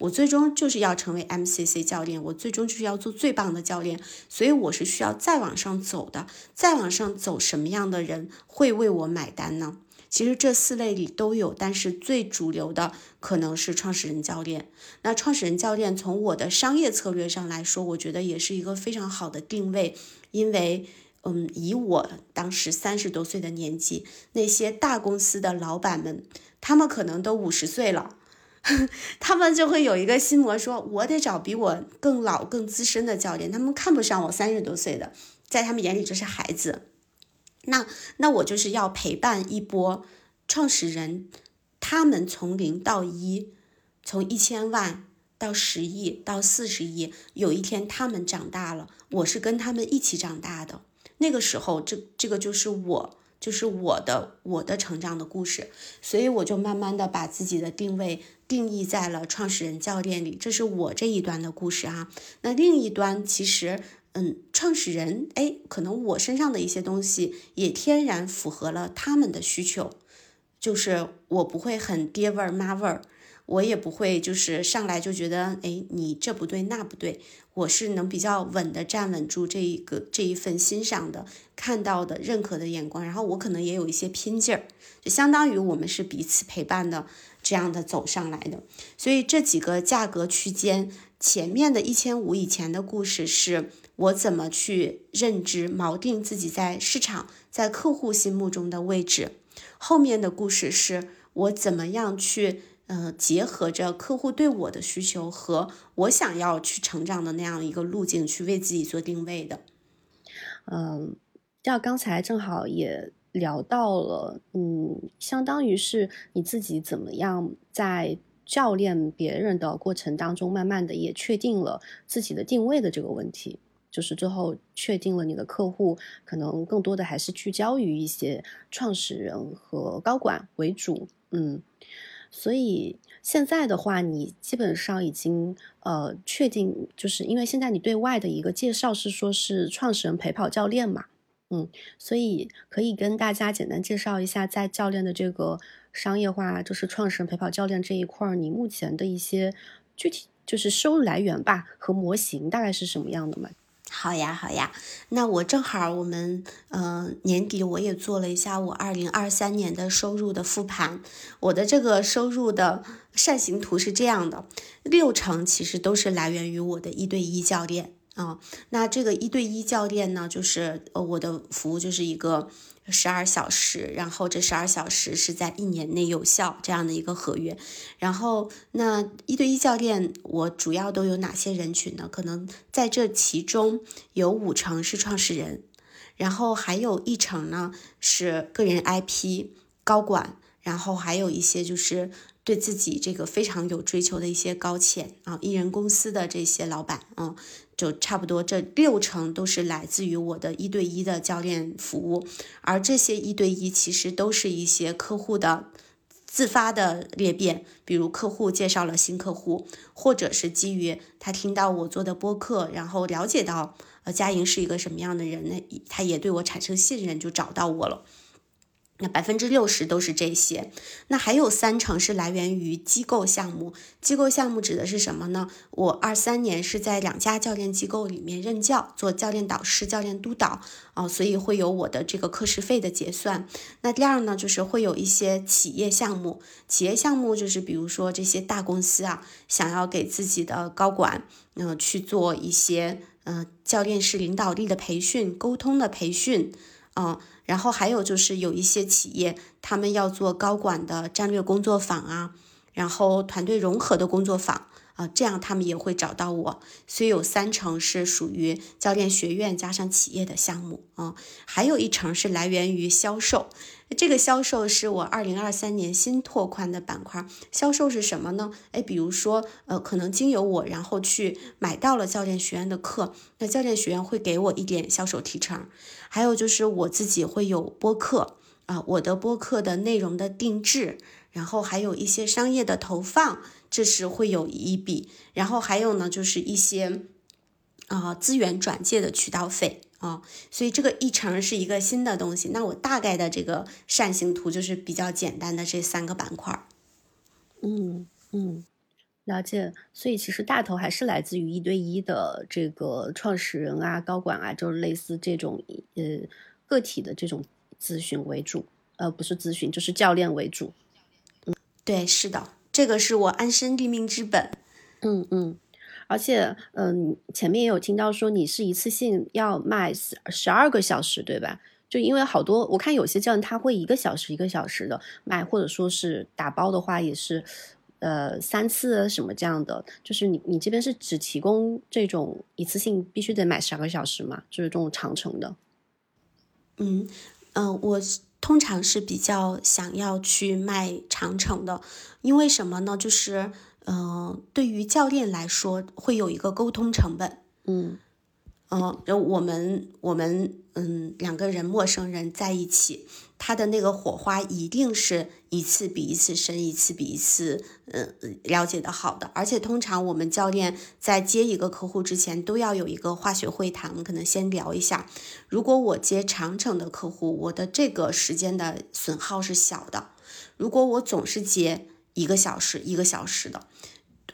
我最终就是要成为 MCC 教练，我最终就是要做最棒的教练，所以我是需要再往上走的。再往上走，什么样的人会为我买单呢？其实这四类里都有，但是最主流的可能是创始人教练。那创始人教练从我的商业策略上来说，我觉得也是一个非常好的定位，因为，嗯，以我当时三十多岁的年纪，那些大公司的老板们，他们可能都五十岁了。[laughs] 他们就会有一个心魔，说我得找比我更老、更资深的教练。他们看不上我三十多岁的，在他们眼里这是孩子。那那我就是要陪伴一波创始人，他们从零到一，从一千万到十亿到四十亿，有一天他们长大了，我是跟他们一起长大的。那个时候，这这个就是我。就是我的我的成长的故事，所以我就慢慢的把自己的定位定义在了创始人教练里，这是我这一端的故事啊。那另一端其实，嗯，创始人，哎，可能我身上的一些东西也天然符合了他们的需求，就是我不会很爹味儿妈味儿。我也不会，就是上来就觉得，哎，你这不对那不对，我是能比较稳的站稳住这一个这一份欣赏的、看到的、认可的眼光，然后我可能也有一些拼劲儿，就相当于我们是彼此陪伴的这样的走上来的。所以这几个价格区间，前面的一千五以前的故事是我怎么去认知锚定自己在市场在客户心目中的位置，后面的故事是我怎么样去。呃，结合着客户对我的需求和我想要去成长的那样一个路径，去为自己做定位的。嗯，要刚才正好也聊到了，嗯，相当于是你自己怎么样在教练别人的过程当中，慢慢的也确定了自己的定位的这个问题，就是最后确定了你的客户可能更多的还是聚焦于一些创始人和高管为主，嗯。所以现在的话，你基本上已经呃确定，就是因为现在你对外的一个介绍是说是创始人陪跑教练嘛，嗯，所以可以跟大家简单介绍一下，在教练的这个商业化，就是创始人陪跑教练这一块，你目前的一些具体就是收入来源吧和模型大概是什么样的嘛？好呀，好呀，那我正好，我们呃年底我也做了一下我二零二三年的收入的复盘，我的这个收入的扇形图是这样的，六成其实都是来源于我的一对一教练。啊，那这个一对一教练呢，就是呃我的服务就是一个。十二小时，然后这十二小时是在一年内有效这样的一个合约。然后那一对一教练，我主要都有哪些人群呢？可能在这其中有五成是创始人，然后还有一成呢是个人 IP 高管，然后还有一些就是对自己这个非常有追求的一些高潜啊，艺人公司的这些老板啊，就差不多这六成都是来自于我的一对一的教练服务，而这些一对一其实都是一些客户的自发的裂变，比如客户介绍了新客户，或者是基于他听到我做的播客，然后了解到呃佳莹是一个什么样的人，那他也对我产生信任，就找到我了。那百分之六十都是这些，那还有三成是来源于机构项目。机构项目指的是什么呢？我二三年是在两家教练机构里面任教，做教练导师、教练督导啊，所以会有我的这个课时费的结算。那第二呢，就是会有一些企业项目，企业项目就是比如说这些大公司啊，想要给自己的高管，嗯，去做一些嗯教练式领导力的培训、沟通的培训，嗯。然后还有就是有一些企业，他们要做高管的战略工作坊啊，然后团队融合的工作坊。啊，这样他们也会找到我，所以有三成是属于教练学院加上企业的项目啊，还有一成是来源于销售。这个销售是我二零二三年新拓宽的板块。销售是什么呢？哎，比如说，呃，可能经由我，然后去买到了教练学院的课，那教练学院会给我一点销售提成。还有就是我自己会有播客啊，我的播客的内容的定制，然后还有一些商业的投放。这是会有一笔，然后还有呢，就是一些啊资源转借的渠道费啊，所以这个一成是一个新的东西。那我大概的这个扇形图就是比较简单的这三个板块。嗯嗯，了解。所以其实大头还是来自于一对一的这个创始人啊、高管啊，就是类似这种呃个体的这种咨询为主，呃，不是咨询，就是教练为主。嗯，对，是的。这个是我安身立命之本，嗯嗯，而且嗯，前面也有听到说你是一次性要卖十十二个小时，对吧？就因为好多我看有些教练他会一个小时一个小时的卖，或者说是打包的话也是呃三次什么这样的。就是你你这边是只提供这种一次性必须得买十二个小时嘛？就是这种长程的。嗯嗯，我。通常是比较想要去卖长城的，因为什么呢？就是，嗯，对于教练来说，会有一个沟通成本，嗯。嗯，就我们我们嗯两个人陌生人在一起，他的那个火花一定是一次比一次深，一次比一次嗯了解的好的。而且通常我们教练在接一个客户之前，都要有一个化学会谈，我们可能先聊一下。如果我接长程的客户，我的这个时间的损耗是小的。如果我总是接一个小时一个小时的。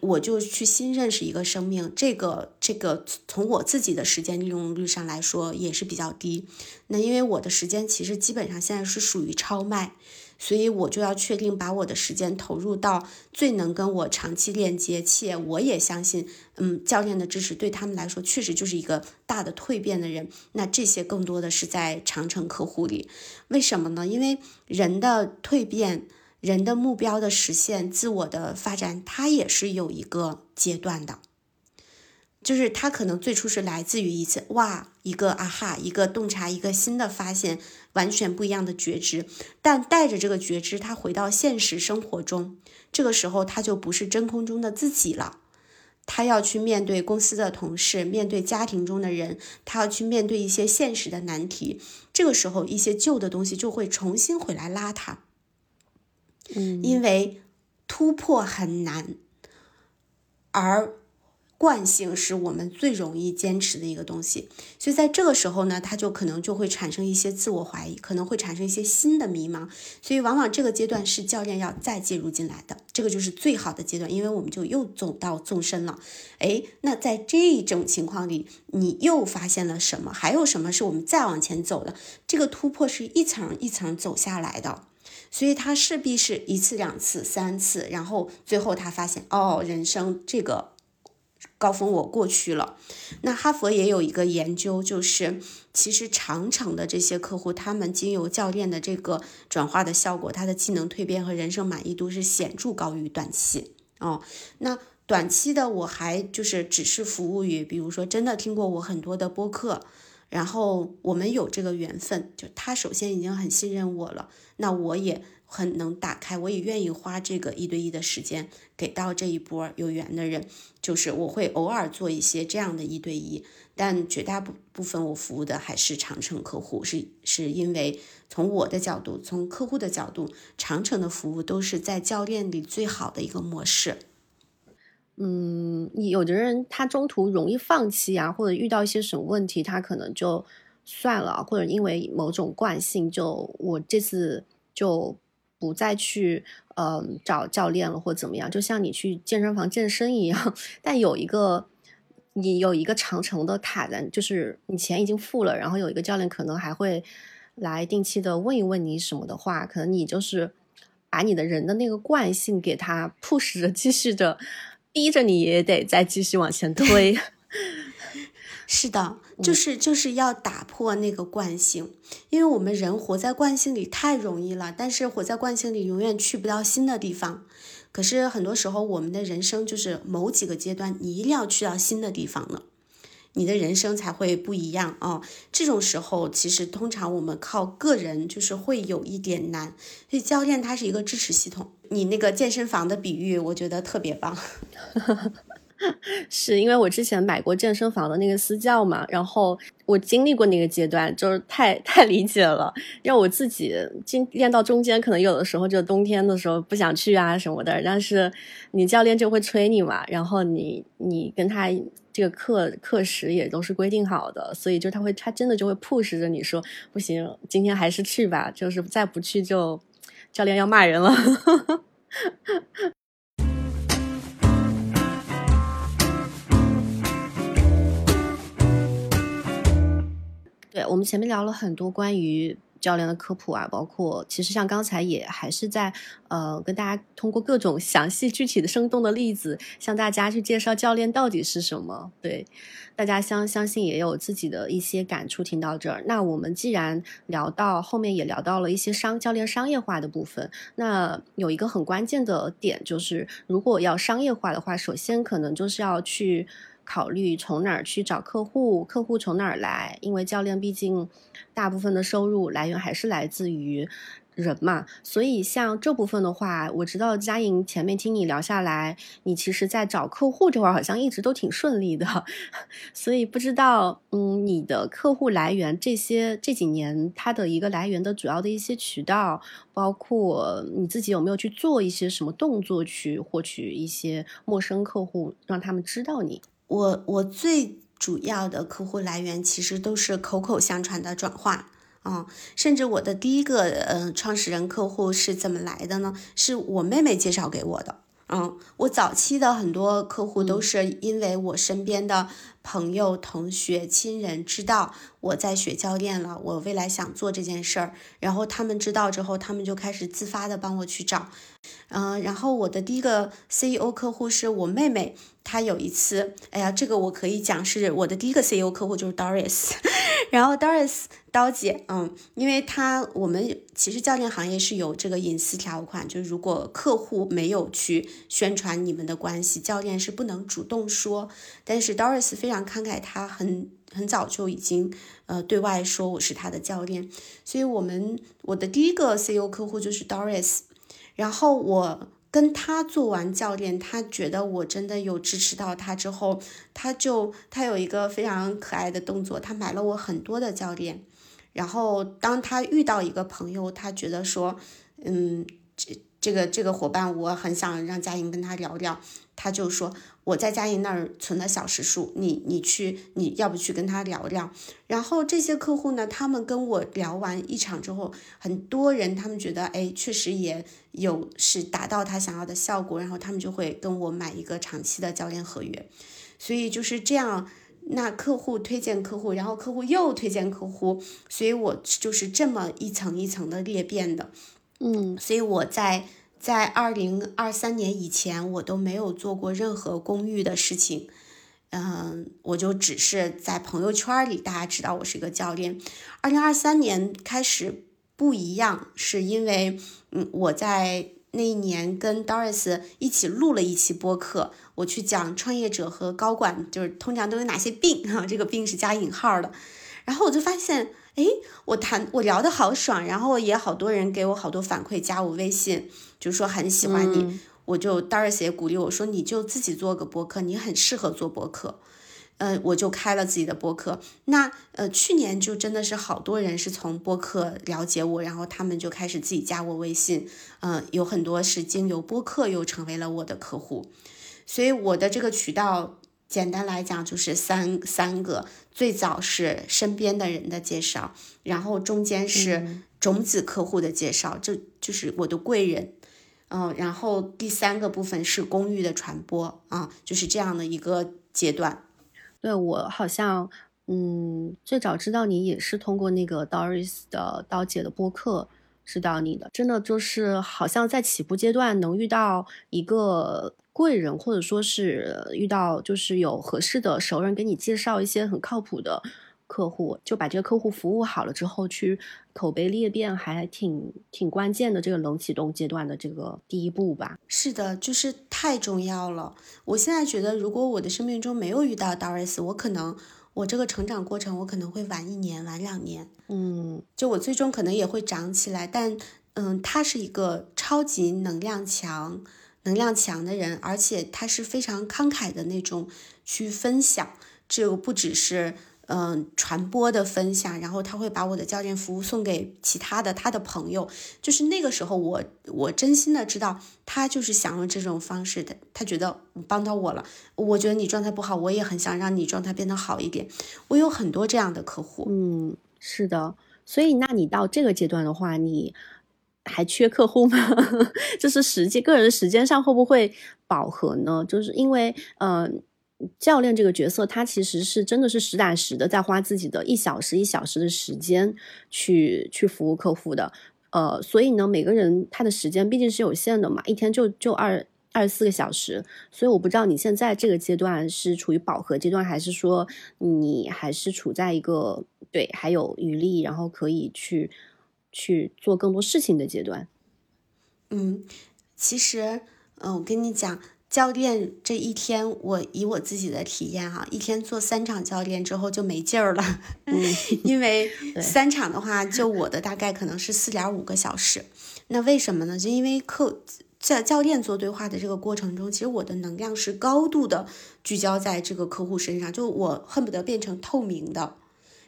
我就去新认识一个生命，这个这个从我自己的时间利用率上来说也是比较低。那因为我的时间其实基本上现在是属于超卖，所以我就要确定把我的时间投入到最能跟我长期链接，且我也相信，嗯，教练的支持对他们来说确实就是一个大的蜕变的人。那这些更多的是在长城客户里，为什么呢？因为人的蜕变。人的目标的实现，自我的发展，它也是有一个阶段的，就是它可能最初是来自于一次哇，一个啊哈，一个洞察，一个新的发现，完全不一样的觉知。但带着这个觉知，他回到现实生活中，这个时候他就不是真空中的自己了，他要去面对公司的同事，面对家庭中的人，他要去面对一些现实的难题。这个时候，一些旧的东西就会重新回来拉他。因为突破很难，而惯性是我们最容易坚持的一个东西，所以在这个时候呢，他就可能就会产生一些自我怀疑，可能会产生一些新的迷茫，所以往往这个阶段是教练要再介入进来的，这个就是最好的阶段，因为我们就又走到纵深了。哎，那在这种情况里，你又发现了什么？还有什么是我们再往前走的？这个突破是一层一层走下来的。所以他势必是一次、两次、三次，然后最后他发现，哦，人生这个高峰我过去了。那哈佛也有一个研究，就是其实长程的这些客户，他们经由教练的这个转化的效果，他的技能蜕变和人生满意度是显著高于短期。哦，那短期的我还就是只是服务于，比如说真的听过我很多的播客。然后我们有这个缘分，就他首先已经很信任我了，那我也很能打开，我也愿意花这个一对一的时间给到这一波有缘的人。就是我会偶尔做一些这样的一对一，但绝大部部分我服务的还是长城客户，是是因为从我的角度，从客户的角度，长城的服务都是在教练里最好的一个模式。嗯，有的人他中途容易放弃啊，或者遇到一些什么问题，他可能就算了，或者因为某种惯性，就我这次就不再去呃找教练了，或怎么样。就像你去健身房健身一样，[laughs] 但有一个你有一个长程的卡在，就是你钱已经付了，然后有一个教练可能还会来定期的问一问你什么的话，可能你就是把你的人的那个惯性给他 push 着，继续的。逼着你也得再继续往前推，[laughs] 是的，就是就是要打破那个惯性，因为我们人活在惯性里太容易了，但是活在惯性里永远去不到新的地方。可是很多时候，我们的人生就是某几个阶段，你一定要去到新的地方了。你的人生才会不一样哦。这种时候，其实通常我们靠个人就是会有一点难，所以教练他是一个支持系统。你那个健身房的比喻，我觉得特别棒。[laughs] [laughs] 是因为我之前买过健身房的那个私教嘛，然后我经历过那个阶段，就是太太理解了，让我自己进练到中间，可能有的时候就冬天的时候不想去啊什么的，但是你教练就会催你嘛，然后你你跟他这个课课时也都是规定好的，所以就他会他真的就会 push 着你说不行，今天还是去吧，就是再不去就教练要骂人了。[laughs] 对我们前面聊了很多关于教练的科普啊，包括其实像刚才也还是在呃跟大家通过各种详细、具体的、生动的例子，向大家去介绍教练到底是什么。对大家相相信也有自己的一些感触。听到这儿，那我们既然聊到后面也聊到了一些商教练商业化的部分，那有一个很关键的点就是，如果要商业化的话，首先可能就是要去。考虑从哪儿去找客户，客户从哪儿来？因为教练毕竟大部分的收入来源还是来自于人嘛，所以像这部分的话，我知道佳莹前面听你聊下来，你其实在找客户这块好像一直都挺顺利的，[laughs] 所以不知道，嗯，你的客户来源这些这几年它的一个来源的主要的一些渠道，包括你自己有没有去做一些什么动作去获取一些陌生客户，让他们知道你。我我最主要的客户来源其实都是口口相传的转化啊，甚至我的第一个呃创始人客户是怎么来的呢？是我妹妹介绍给我的。嗯，我早期的很多客户都是因为我身边的朋友、同学、亲人知道我在学教练了，我未来想做这件事儿，然后他们知道之后，他们就开始自发的帮我去找。嗯，然后我的第一个 CEO 客户是我妹妹。他有一次，哎呀，这个我可以讲，是我的第一个 CEO 客户就是 Doris，[laughs] 然后 Doris 刀姐，嗯，因为他我们其实教练行业是有这个隐私条款，就是如果客户没有去宣传你们的关系，教练是不能主动说。但是 Doris 非常慷慨，他很很早就已经呃对外说我是他的教练，所以我们我的第一个 CEO 客户就是 Doris，然后我。跟他做完教练，他觉得我真的有支持到他之后，他就他有一个非常可爱的动作，他买了我很多的教练，然后当他遇到一个朋友，他觉得说，嗯，这这个这个伙伴我很想让佳莹跟他聊聊，他就说。我在佳莹那儿存了小时数，你你去，你要不去跟他聊聊？然后这些客户呢，他们跟我聊完一场之后，很多人他们觉得，哎，确实也有是达到他想要的效果，然后他们就会跟我买一个长期的教练合约。所以就是这样，那客户推荐客户，然后客户又推荐客户，所以我就是这么一层一层的裂变的。嗯，所以我在。在二零二三年以前，我都没有做过任何公寓的事情，嗯，我就只是在朋友圈里大家知道我是一个教练。二零二三年开始不一样，是因为嗯，我在那一年跟 Doris 一起录了一期播客，我去讲创业者和高管就是通常都有哪些病哈，[laughs] 这个病是加引号的。然后我就发现，哎，我谈我聊得好爽，然后也好多人给我好多反馈，加我微信，就说很喜欢你。我就 Doris 也鼓励我说，你就自己做个播客，你很适合做播客。呃，我就开了自己的播客。那呃，去年就真的是好多人是从播客了解我，然后他们就开始自己加我微信。嗯，有很多是经由播客又成为了我的客户。所以我的这个渠道，简单来讲就是三三个：最早是身边的人的介绍，然后中间是种子客户的介绍，这就是我的贵人。嗯，然后第三个部分是公寓的传播啊，就是这样的一个阶段。对我好像，嗯，最早知道你也是通过那个 Doris 的刀姐的播客知道你的。真的就是好像在起步阶段能遇到一个贵人，或者说是遇到就是有合适的熟人给你介绍一些很靠谱的客户，就把这个客户服务好了之后，去口碑裂变，还挺挺关键的。这个冷启动阶段的这个第一步吧。是的，就是太重要了。我现在觉得，如果我的生命中没有遇到 Doris，我可能我这个成长过程，我可能会晚一年，晚两年。嗯，就我最终可能也会长起来，但嗯，他是一个超级能量强、能量强的人，而且他是非常慷慨的那种去分享。这个不只是。嗯，传播的分享，然后他会把我的教练服务送给其他的他的朋友，就是那个时候，我我真心的知道他就是想用这种方式的，他觉得帮到我了。我觉得你状态不好，我也很想让你状态变得好一点。我有很多这样的客户，嗯，是的。所以，那你到这个阶段的话，你还缺客户吗？[laughs] 就是时间，个人时间上会不会饱和呢？就是因为，嗯。教练这个角色，他其实是真的是实打实的，在花自己的一小时一小时的时间去去服务客户的。呃，所以呢，每个人他的时间毕竟是有限的嘛，一天就就二二十四个小时。所以我不知道你现在这个阶段是处于饱和阶段，还是说你还是处在一个对还有余力，然后可以去去做更多事情的阶段。嗯，其实，嗯，我跟你讲。教练这一天，我以我自己的体验哈，一天做三场教练之后就没劲儿了，[laughs] 嗯因为 [laughs] 三场的话，就我的大概可能是四点五个小时。那为什么呢？就因为课在教练做对话的这个过程中，其实我的能量是高度的聚焦在这个客户身上，就我恨不得变成透明的。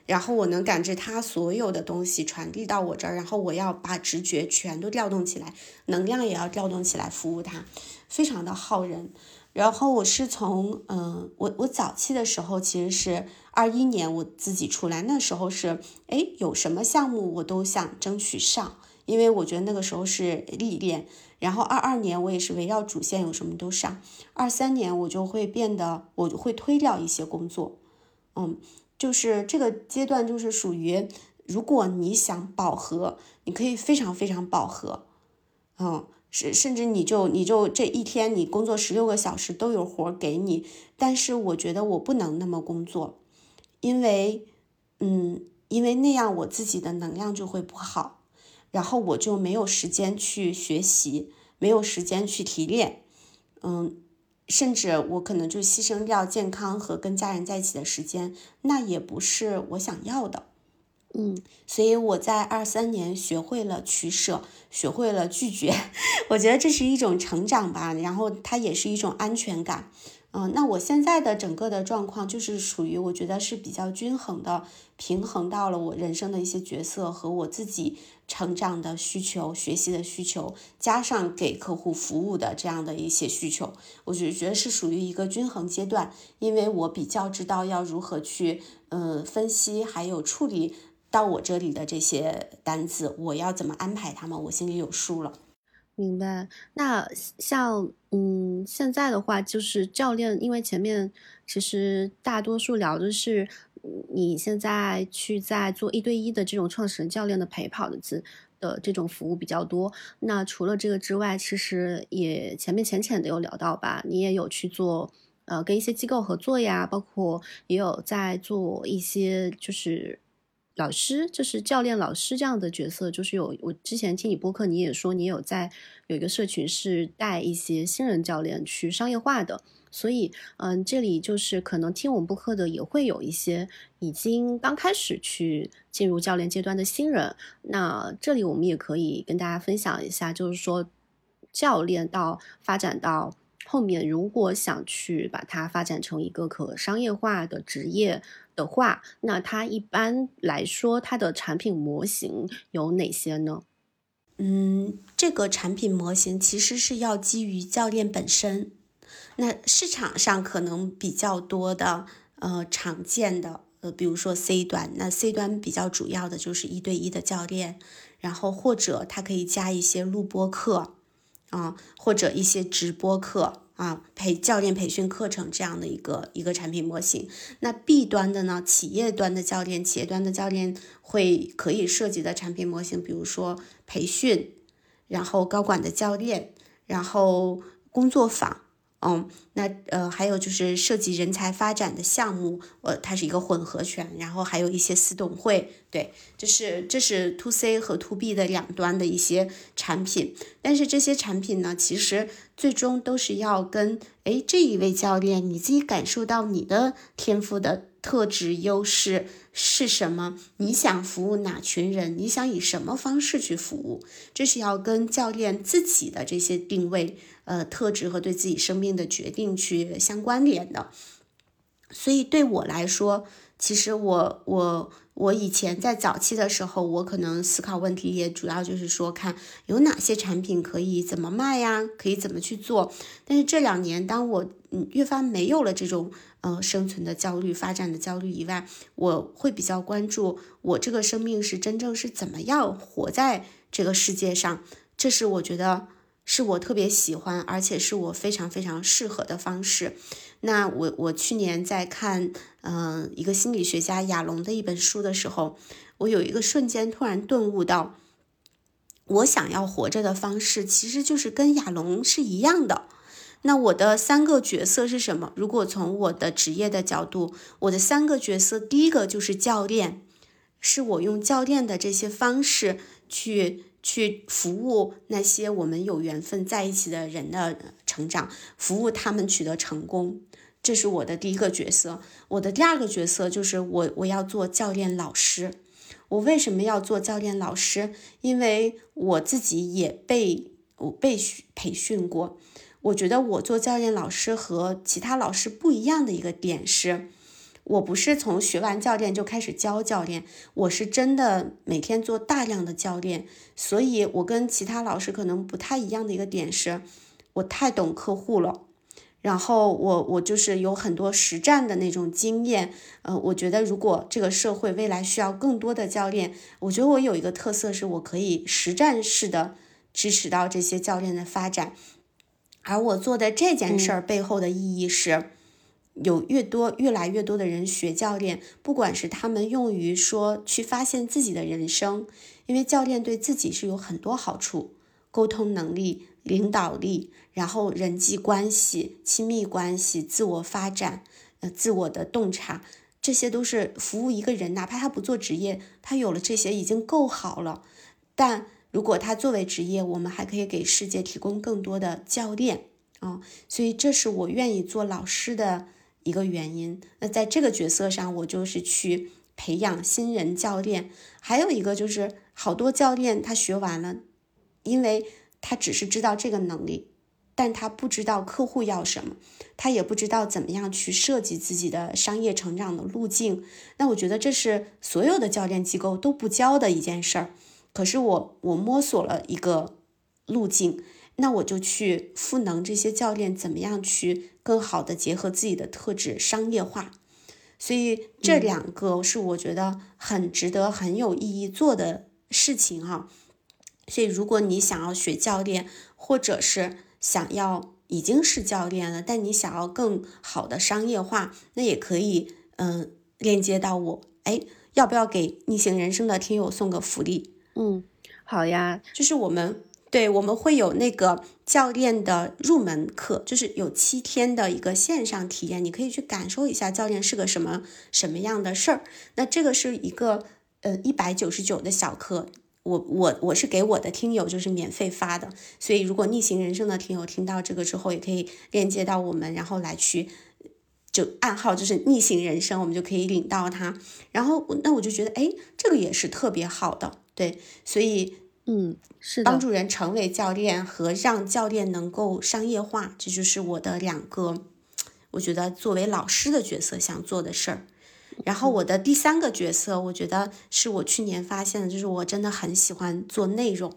然后我能感知他所有的东西传递到我这儿，然后我要把直觉全都调动起来，能量也要调动起来服务他，非常的耗人。然后我是从嗯，我我早期的时候其实是二一年我自己出来，那时候是哎有什么项目我都想争取上，因为我觉得那个时候是历练。然后二二年我也是围绕主线有什么都上，二三年我就会变得我会推掉一些工作，嗯。就是这个阶段，就是属于如果你想饱和，你可以非常非常饱和，嗯，是甚至你就你就这一天你工作十六个小时都有活给你，但是我觉得我不能那么工作，因为，嗯，因为那样我自己的能量就会不好，然后我就没有时间去学习，没有时间去提炼，嗯。甚至我可能就牺牲掉健康和跟家人在一起的时间，那也不是我想要的。嗯，所以我在二三年学会了取舍，学会了拒绝。[laughs] 我觉得这是一种成长吧，然后它也是一种安全感。嗯，那我现在的整个的状况就是属于我觉得是比较均衡的，平衡到了我人生的一些角色和我自己成长的需求、学习的需求，加上给客户服务的这样的一些需求，我就觉得是属于一个均衡阶段，因为我比较知道要如何去嗯分析还有处理到我这里的这些单子，我要怎么安排他们，我心里有数了。明白。那像嗯，现在的话就是教练，因为前面其实大多数聊的是你现在去在做一对一的这种创始人教练的陪跑的字的这种服务比较多。那除了这个之外，其实也前面浅浅的有聊到吧，你也有去做呃跟一些机构合作呀，包括也有在做一些就是。老师就是教练，老师这样的角色，就是有我之前听你播客，你也说你有在有一个社群是带一些新人教练去商业化的，所以，嗯，这里就是可能听我们播客的也会有一些已经刚开始去进入教练阶段的新人。那这里我们也可以跟大家分享一下，就是说教练到发展到后面，如果想去把它发展成一个可商业化的职业的话，那它一般来说它的产品模型有哪些呢？嗯，这个产品模型其实是要基于教练本身。那市场上可能比较多的，呃，常见的，呃，比如说 C 端，那 C 端比较主要的就是一对一的教练，然后或者它可以加一些录播课，啊，或者一些直播课，啊，培教练培训课程这样的一个一个产品模型。那 B 端的呢，企业端的教练，企业端的教练会可以涉及的产品模型，比如说培训，然后高管的教练，然后工作坊。嗯，那呃，还有就是涉及人才发展的项目，呃，它是一个混合拳，然后还有一些私董会，对，这是这是 to C 和 to B 的两端的一些产品，但是这些产品呢，其实最终都是要跟哎这一位教练你自己感受到你的天赋的特质优势是什么，你想服务哪群人，你想以什么方式去服务，这是要跟教练自己的这些定位。呃，特质和对自己生命的决定去相关联的，所以对我来说，其实我我我以前在早期的时候，我可能思考问题也主要就是说，看有哪些产品可以怎么卖呀，可以怎么去做。但是这两年，当我嗯越发没有了这种呃生存的焦虑、发展的焦虑以外，我会比较关注我这个生命是真正是怎么样活在这个世界上，这是我觉得。是我特别喜欢，而且是我非常非常适合的方式。那我我去年在看，嗯，一个心理学家亚龙的一本书的时候，我有一个瞬间突然顿悟到，我想要活着的方式其实就是跟亚龙是一样的。那我的三个角色是什么？如果从我的职业的角度，我的三个角色，第一个就是教练，是我用教练的这些方式去。去服务那些我们有缘分在一起的人的成长，服务他们取得成功，这是我的第一个角色。我的第二个角色就是我我要做教练老师。我为什么要做教练老师？因为我自己也被我被培训过。我觉得我做教练老师和其他老师不一样的一个点是。我不是从学完教练就开始教教练，我是真的每天做大量的教练，所以我跟其他老师可能不太一样的一个点是，我太懂客户了，然后我我就是有很多实战的那种经验，呃，我觉得如果这个社会未来需要更多的教练，我觉得我有一个特色是我可以实战式的支持到这些教练的发展，而我做的这件事儿背后的意义是。有越多越来越多的人学教练，不管是他们用于说去发现自己的人生，因为教练对自己是有很多好处，沟通能力、领导力，然后人际关系、亲密关系、自我发展、呃自我的洞察，这些都是服务一个人，哪怕他不做职业，他有了这些已经够好了。但如果他作为职业，我们还可以给世界提供更多的教练啊，所以这是我愿意做老师的。一个原因，那在这个角色上，我就是去培养新人教练。还有一个就是，好多教练他学完了，因为他只是知道这个能力，但他不知道客户要什么，他也不知道怎么样去设计自己的商业成长的路径。那我觉得这是所有的教练机构都不教的一件事儿。可是我我摸索了一个路径。那我就去赋能这些教练，怎么样去更好的结合自己的特质商业化？所以这两个是我觉得很值得、很有意义做的事情哈。所以如果你想要学教练，或者是想要已经是教练了，但你想要更好的商业化，那也可以嗯链接到我。哎，要不要给逆行人生的听友送个福利？嗯，好呀，就是我们。对，我们会有那个教练的入门课，就是有七天的一个线上体验，你可以去感受一下教练是个什么什么样的事儿。那这个是一个呃一百九十九的小课，我我我是给我的听友就是免费发的，所以如果逆行人生的听友听到这个之后，也可以链接到我们，然后来去就暗号就是逆行人生，我们就可以领到它。然后那我就觉得，哎，这个也是特别好的，对，所以嗯，是帮助人成为教练和让教练能够商业化，这就是我的两个，我觉得作为老师的角色想做的事儿。然后我的第三个角色，我觉得是我去年发现的，就是我真的很喜欢做内容，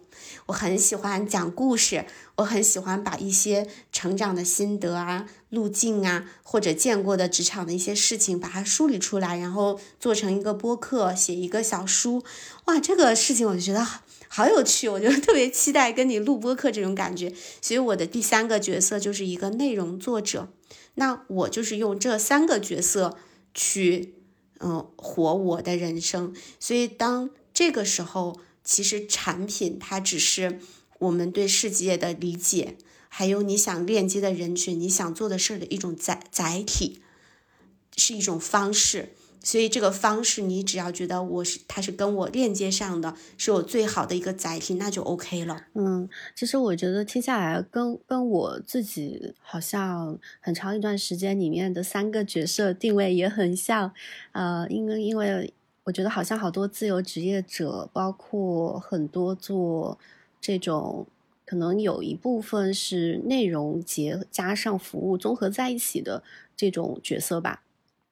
我很喜欢讲故事，我很喜欢把一些成长的心得啊、路径啊，或者见过的职场的一些事情，把它梳理出来，然后做成一个播客，写一个小书。哇，这个事情我就觉得好有趣，我就 [laughs] 特别期待跟你录播客这种感觉。所以我的第三个角色就是一个内容作者，那我就是用这三个角色去。嗯，活我的人生。所以，当这个时候，其实产品它只是我们对世界的理解，还有你想链接的人群，你想做的事儿的一种载载体，是一种方式。所以这个方式，你只要觉得我是它是跟我链接上的，是我最好的一个载体，那就 OK 了。嗯，其实我觉得听下来，跟跟我自己好像很长一段时间里面的三个角色定位也很像。呃，因为因为我觉得好像好多自由职业者，包括很多做这种可能有一部分是内容结加上服务综合在一起的这种角色吧。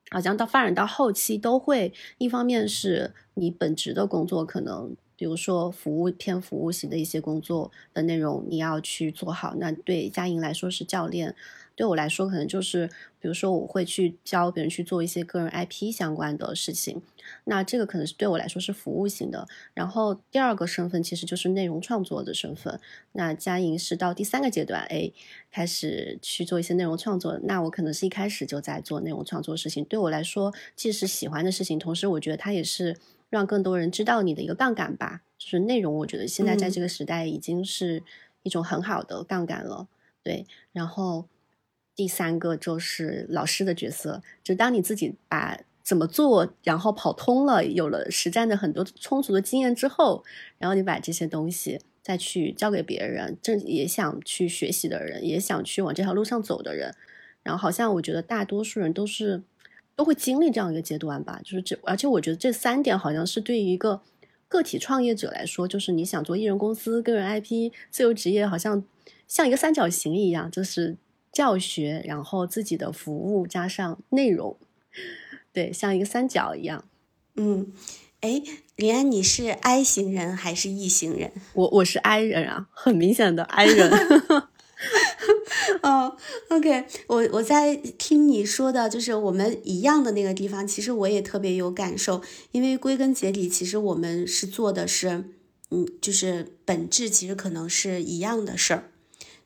好像到发展到后期都会，一方面是你本职的工作可能，比如说服务偏服务型的一些工作的内容你要去做好，那对佳莹来说是教练。对我来说，可能就是，比如说，我会去教别人去做一些个人 IP 相关的事情，那这个可能是对我来说是服务型的。然后第二个身份其实就是内容创作的身份。那佳莹是到第三个阶段，哎，开始去做一些内容创作。那我可能是一开始就在做内容创作事情。对我来说，既是喜欢的事情，同时我觉得它也是让更多人知道你的一个杠杆吧。就是内容，我觉得现在在这个时代已经是一种很好的杠杆了。对，然后。第三个就是老师的角色，就当你自己把怎么做，然后跑通了，有了实战的很多充足的经验之后，然后你把这些东西再去教给别人，正也想去学习的人，也想去往这条路上走的人，然后好像我觉得大多数人都是都会经历这样一个阶段吧，就是这，而且我觉得这三点好像是对于一个个体创业者来说，就是你想做艺人公司、个人 IP、自由职业，好像像一个三角形一样，就是。教学，然后自己的服务加上内容，对，像一个三角一样。嗯，哎，林安，你是 I 型人还是 E 型人？我我是 I 人啊，很明显的 I 人。[laughs] 哦，OK，我我在听你说的，就是我们一样的那个地方，其实我也特别有感受，因为归根结底，其实我们是做的是，嗯，就是本质其实可能是一样的事儿。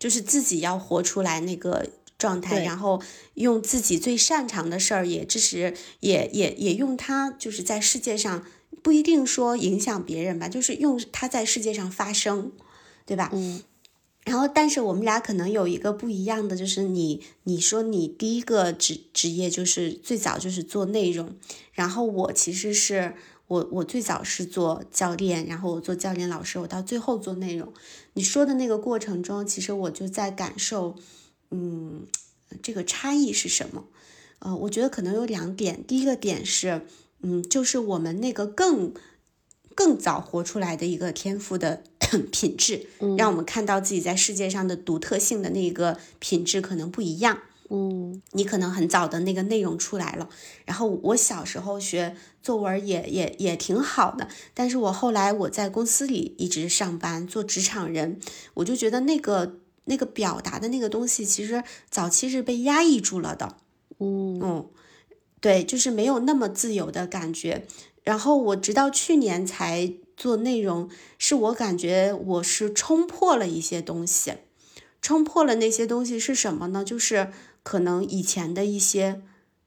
就是自己要活出来那个状态，然后用自己最擅长的事儿，也支持，也也也用它，就是在世界上不一定说影响别人吧，就是用它在世界上发声，对吧？嗯。然后，但是我们俩可能有一个不一样的，就是你你说你第一个职职业就是最早就是做内容，然后我其实是。我我最早是做教练，然后我做教练老师，我到最后做内容。你说的那个过程中，其实我就在感受，嗯，这个差异是什么？呃，我觉得可能有两点。第一个点是，嗯，就是我们那个更更早活出来的一个天赋的 [clears throat] 品质，让我们看到自己在世界上的独特性的那个品质可能不一样。嗯，你可能很早的那个内容出来了，然后我小时候学作文也也也挺好的，但是我后来我在公司里一直上班做职场人，我就觉得那个那个表达的那个东西其实早期是被压抑住了的，嗯。嗯，对，就是没有那么自由的感觉，然后我直到去年才做内容，是我感觉我是冲破了一些东西，冲破了那些东西是什么呢？就是。可能以前的一些，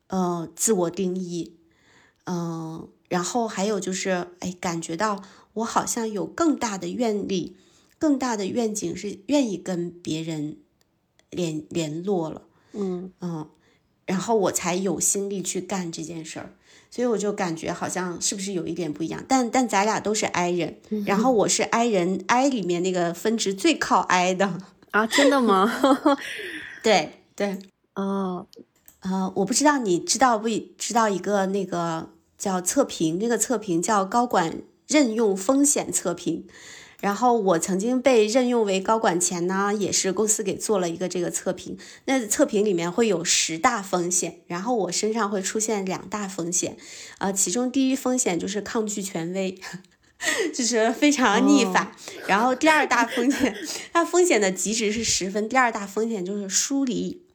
呃，自我定义，嗯，然后还有就是，哎，感觉到我好像有更大的愿力，更大的愿景是愿意跟别人联联络了，嗯嗯，然后我才有心力去干这件事儿。所以我就感觉好像是不是有一点不一样？但但咱俩都是 I 人，然后我是 I 人，I 里面那个分值最靠 I 的啊，真的吗？对 [laughs] 对，哦，呃，我不知道你知道不知道一个那个叫测评，那个测评叫高管任用风险测评。然后我曾经被任用为高管前呢，也是公司给做了一个这个测评。那测评里面会有十大风险，然后我身上会出现两大风险，呃，其中第一风险就是抗拒权威，[laughs] 就是非常逆反。然后第二大风险，[laughs] 它风险的极值是十分。第二大风险就是疏离，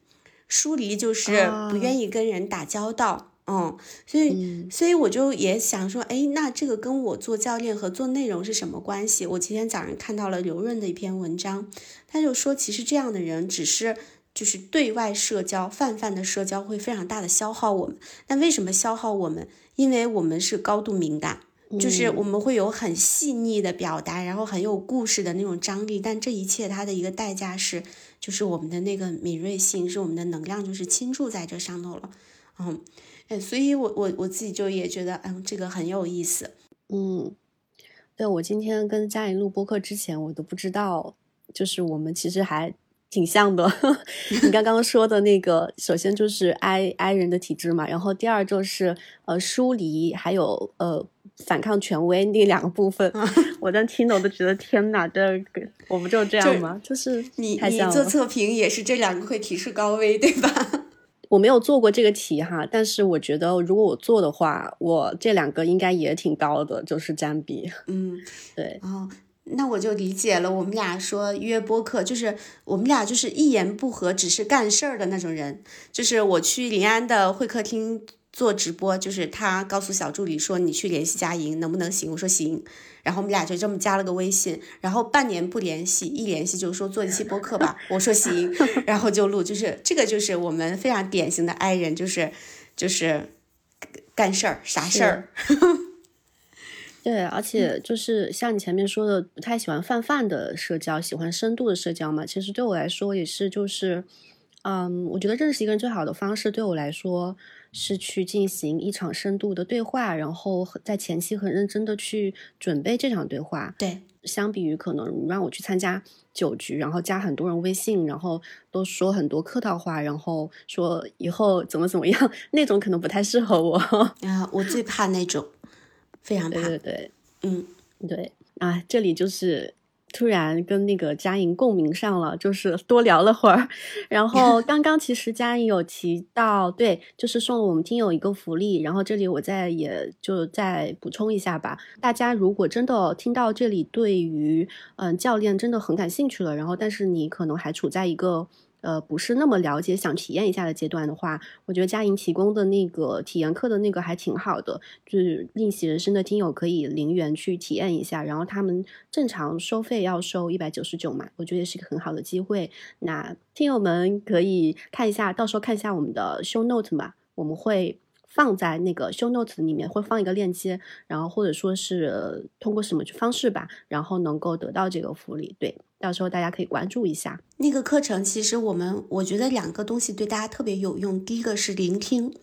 疏离就是不愿意跟人打交道。嗯，所以，所以我就也想说，哎，那这个跟我做教练和做内容是什么关系？我今天早上看到了刘润的一篇文章，他就说，其实这样的人只是就是对外社交泛泛的社交会非常大的消耗我们。那为什么消耗我们？因为我们是高度敏感，就是我们会有很细腻的表达，然后很有故事的那种张力。但这一切它的一个代价是，就是我们的那个敏锐性，是我们的能量，就是倾注在这上头了。嗯。哎所以，我我我自己就也觉得，嗯，这个很有意思。嗯，对我今天跟佳颖录播客之前，我都不知道，就是我们其实还挺像的。[laughs] 你刚刚说的那个，首先就是 I I 人的体质嘛，然后第二就是呃疏离，还有呃反抗权威那两个部分。我在听的我都觉得天哪，这个我不就这样吗？就是你你做测评也是这两个会提示高危，对吧？[laughs] 我没有做过这个题哈，但是我觉得如果我做的话，我这两个应该也挺高的，就是占比。嗯，对。哦，那我就理解了。我们俩说约播客，就是我们俩就是一言不合只是干事儿的那种人。就是我去临安的会客厅做直播，就是他告诉小助理说你去联系佳莹能不能行，我说行。然后我们俩就这么加了个微信，然后半年不联系，一联系就说做一期播客吧，我说行，[laughs] 然后就录，就是这个就是我们非常典型的 I 人，就是就是干事儿啥事儿。[laughs] 对，而且就是像你前面说的，不太喜欢泛泛的社交，喜欢深度的社交嘛。其实对我来说也是，就是嗯，我觉得认识一个人最好的方式，对我来说。是去进行一场深度的对话，然后在前期很认真的去准备这场对话。对，相比于可能让我去参加酒局，然后加很多人微信，然后都说很多客套话，然后说以后怎么怎么样，[laughs] 那种可能不太适合我。啊，我最怕那种，非常怕。对对对，嗯，对啊，这里就是。突然跟那个佳莹共鸣上了，就是多聊了会儿。然后 [laughs] 刚刚其实佳莹有提到，对，就是送了我们听友一个福利。然后这里我再也就再补充一下吧。大家如果真的听到这里，对于嗯教练真的很感兴趣了，然后但是你可能还处在一个。呃，不是那么了解，想体验一下的阶段的话，我觉得佳莹提供的那个体验课的那个还挺好的，就是逆袭人生的听友可以零元去体验一下，然后他们正常收费要收一百九十九嘛，我觉得也是一个很好的机会。那听友们可以看一下，到时候看一下我们的 show note 嘛，我们会放在那个 show note 里面，会放一个链接，然后或者说是通过什么方式吧，然后能够得到这个福利，对。到时候大家可以关注一下那个课程。其实我们我觉得两个东西对大家特别有用。第一个是聆听，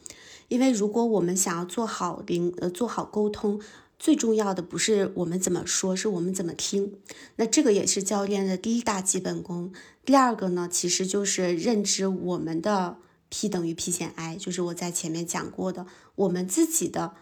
因为如果我们想要做好聆呃做好沟通，最重要的不是我们怎么说，是我们怎么听。那这个也是教练的第一大基本功。第二个呢，其实就是认知我们的 P 等于 P 减 I，就是我在前面讲过的，我们自己的。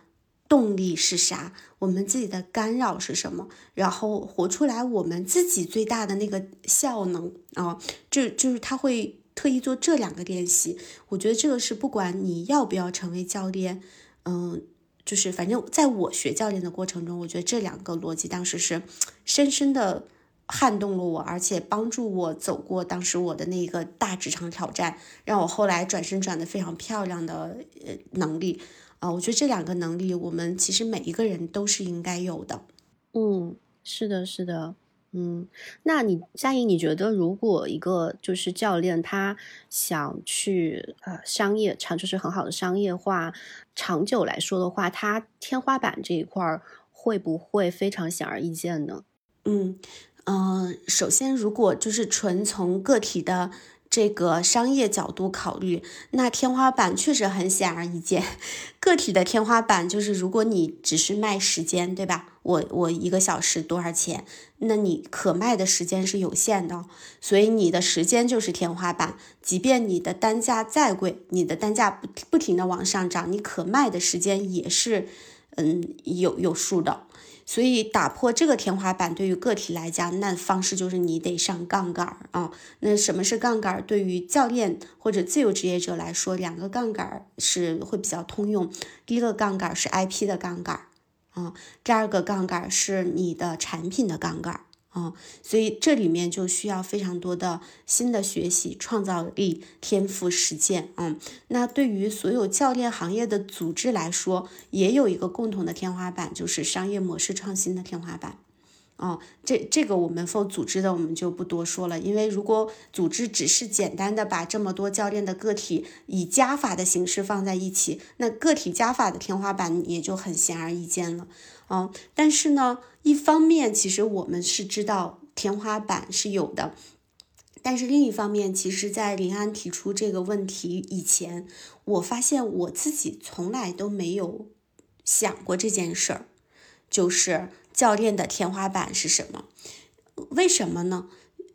动力是啥？我们自己的干扰是什么？然后活出来我们自己最大的那个效能啊，就就是他会特意做这两个练习。我觉得这个是不管你要不要成为教练，嗯，就是反正在我学教练的过程中，我觉得这两个逻辑当时是深深的撼动了我，而且帮助我走过当时我的那个大职场挑战，让我后来转身转的非常漂亮的呃能力。啊，我觉得这两个能力，我们其实每一个人都是应该有的。嗯，是的，是的，嗯。那你佳颖，你觉得如果一个就是教练，他想去呃商业长，就是很好的商业化，长久来说的话，他天花板这一块儿会不会非常显而易见呢？嗯嗯，首先，如果就是纯从个体的。这个商业角度考虑，那天花板确实很显而易见。[laughs] 个体的天花板就是，如果你只是卖时间，对吧？我我一个小时多少钱？那你可卖的时间是有限的，所以你的时间就是天花板。即便你的单价再贵，你的单价不不停的往上涨，你可卖的时间也是嗯有有数的。所以打破这个天花板，对于个体来讲，那方式就是你得上杠杆儿啊。那什么是杠杆儿？对于教练或者自由职业者来说，两个杠杆儿是会比较通用。第一个杠杆是 IP 的杠杆儿啊，第二个杠杆是你的产品的杠杆啊，所以这里面就需要非常多的新的学习、创造力、天赋、实践。嗯，那对于所有教练行业的组织来说，也有一个共同的天花板，就是商业模式创新的天花板。哦，这这个我们否组织的我们就不多说了，因为如果组织只是简单的把这么多教练的个体以加法的形式放在一起，那个体加法的天花板也就很显而易见了。哦，但是呢，一方面其实我们是知道天花板是有的，但是另一方面，其实，在林安提出这个问题以前，我发现我自己从来都没有想过这件事儿，就是。教练的天花板是什么？为什么呢？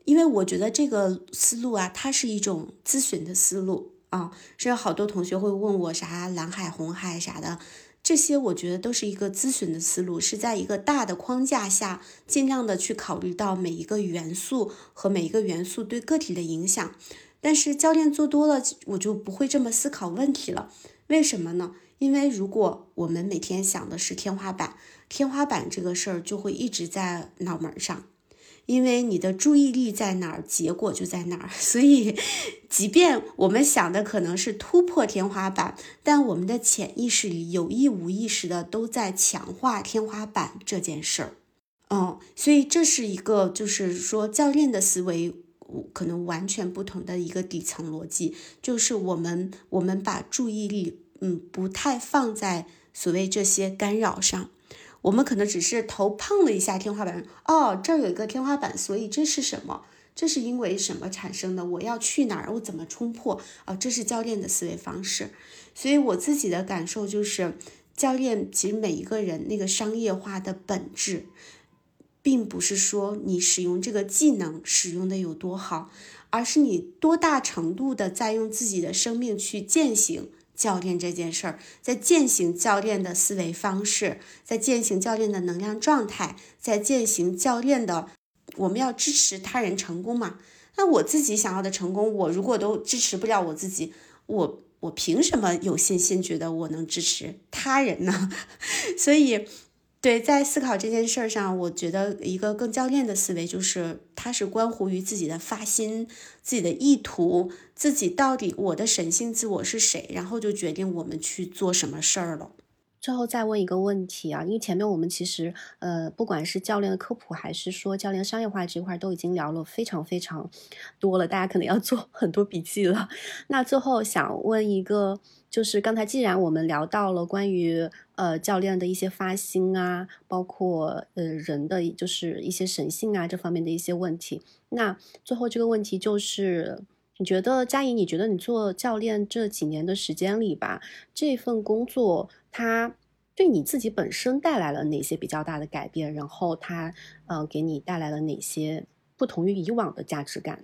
因为我觉得这个思路啊，它是一种咨询的思路啊。是好多同学会问我啥蓝海、红海啥的，这些我觉得都是一个咨询的思路，是在一个大的框架下，尽量的去考虑到每一个元素和每一个元素对个体的影响。但是教练做多了，我就不会这么思考问题了。为什么呢？因为如果我们每天想的是天花板，天花板这个事儿就会一直在脑门上，因为你的注意力在哪儿，结果就在哪儿。[laughs] 所以，即便我们想的可能是突破天花板，但我们的潜意识里有意无意识的都在强化天花板这件事儿。嗯，所以这是一个就是说教练的思维可能完全不同的一个底层逻辑，就是我们我们把注意力。嗯，不太放在所谓这些干扰上，我们可能只是头碰了一下天花板，哦，这儿有一个天花板，所以这是什么？这是因为什么产生的？我要去哪儿？我怎么冲破？啊，这是教练的思维方式。所以我自己的感受就是，教练其实每一个人那个商业化的本质，并不是说你使用这个技能使用的有多好，而是你多大程度的在用自己的生命去践行。教练这件事儿，在践行教练的思维方式，在践行教练的能量状态，在践行教练的，我们要支持他人成功嘛？那我自己想要的成功，我如果都支持不了我自己，我我凭什么有信心觉得我能支持他人呢？[laughs] 所以。对，在思考这件事儿上，我觉得一个更教练的思维就是，它是关乎于自己的发心、自己的意图，自己到底我的神性自我是谁，然后就决定我们去做什么事儿了。最后再问一个问题啊，因为前面我们其实呃，不管是教练的科普，还是说教练商业化这块，都已经聊了非常非常多了，大家可能要 [laughs] 做很多笔记了。那最后想问一个。就是刚才，既然我们聊到了关于呃教练的一些发心啊，包括呃人的就是一些神性啊这方面的一些问题，那最后这个问题就是，你觉得佳怡，你觉得你做教练这几年的时间里吧，这份工作它对你自己本身带来了哪些比较大的改变？然后它呃给你带来了哪些不同于以往的价值感？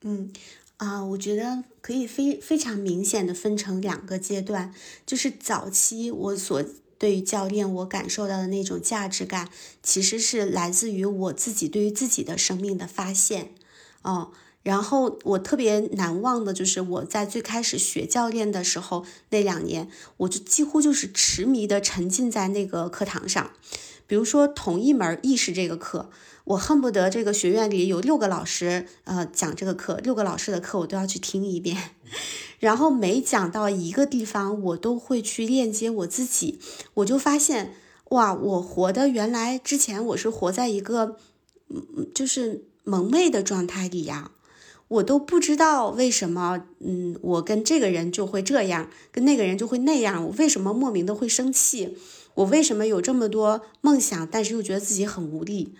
嗯。啊，我觉得可以非非常明显的分成两个阶段，就是早期我所对于教练我感受到的那种价值感，其实是来自于我自己对于自己的生命的发现，哦，然后我特别难忘的就是我在最开始学教练的时候那两年，我就几乎就是痴迷的沉浸在那个课堂上，比如说同一门意识这个课。我恨不得这个学院里有六个老师，呃，讲这个课，六个老师的课我都要去听一遍，[laughs] 然后每讲到一个地方，我都会去链接我自己，我就发现，哇，我活的原来之前我是活在一个，嗯，就是蒙昧的状态里呀，我都不知道为什么，嗯，我跟这个人就会这样，跟那个人就会那样，我为什么莫名的会生气，我为什么有这么多梦想，但是又觉得自己很无力。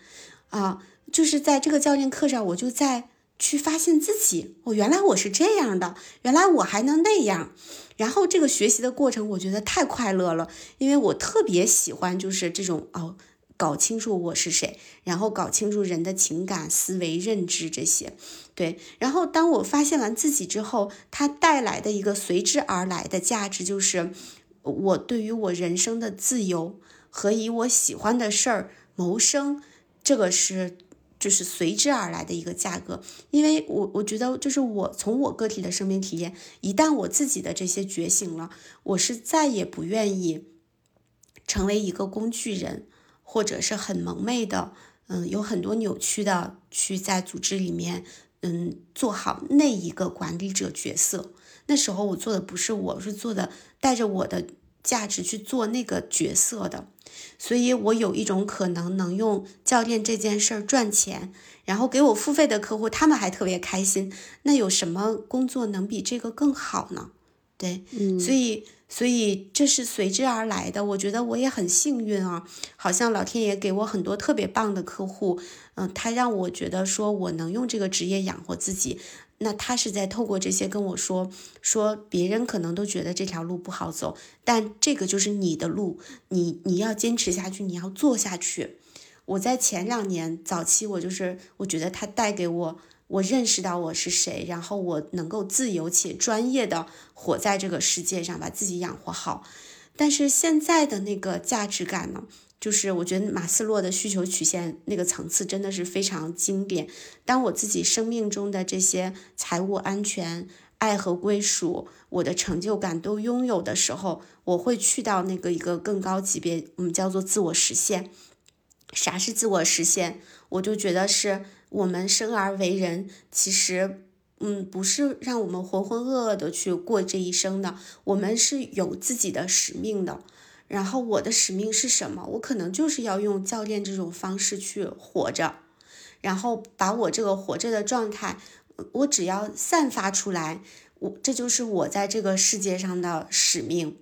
啊，就是在这个教练课上，我就在去发现自己，我原来我是这样的，原来我还能那样。然后这个学习的过程，我觉得太快乐了，因为我特别喜欢就是这种哦，搞清楚我是谁，然后搞清楚人的情感、思维、认知这些。对，然后当我发现完自己之后，它带来的一个随之而来的价值，就是我对于我人生的自由和以我喜欢的事儿谋生，这个是。就是随之而来的一个价格，因为我我觉得，就是我从我个体的生命体验，一旦我自己的这些觉醒了，我是再也不愿意成为一个工具人，或者是很蒙昧的，嗯，有很多扭曲的去在组织里面，嗯，做好那一个管理者角色。那时候我做的不是我，是做的带着我的价值去做那个角色的。所以，我有一种可能能用教练这件事儿赚钱，然后给我付费的客户，他们还特别开心。那有什么工作能比这个更好呢？对，嗯，所以，所以这是随之而来的。我觉得我也很幸运啊，好像老天爷给我很多特别棒的客户，嗯，他让我觉得说我能用这个职业养活自己。那他是在透过这些跟我说，说别人可能都觉得这条路不好走，但这个就是你的路，你你要坚持下去，你要做下去。我在前两年早期，我就是我觉得他带给我，我认识到我是谁，然后我能够自由且专业的活在这个世界上，把自己养活好。但是现在的那个价值感呢？就是我觉得马斯洛的需求曲线那个层次真的是非常经典。当我自己生命中的这些财务安全、爱和归属、我的成就感都拥有的时候，我会去到那个一个更高级别，我们叫做自我实现。啥是自我实现？我就觉得是我们生而为人，其实，嗯，不是让我们浑浑噩噩的去过这一生的，我们是有自己的使命的。然后我的使命是什么？我可能就是要用教练这种方式去活着，然后把我这个活着的状态，我只要散发出来，我这就是我在这个世界上的使命。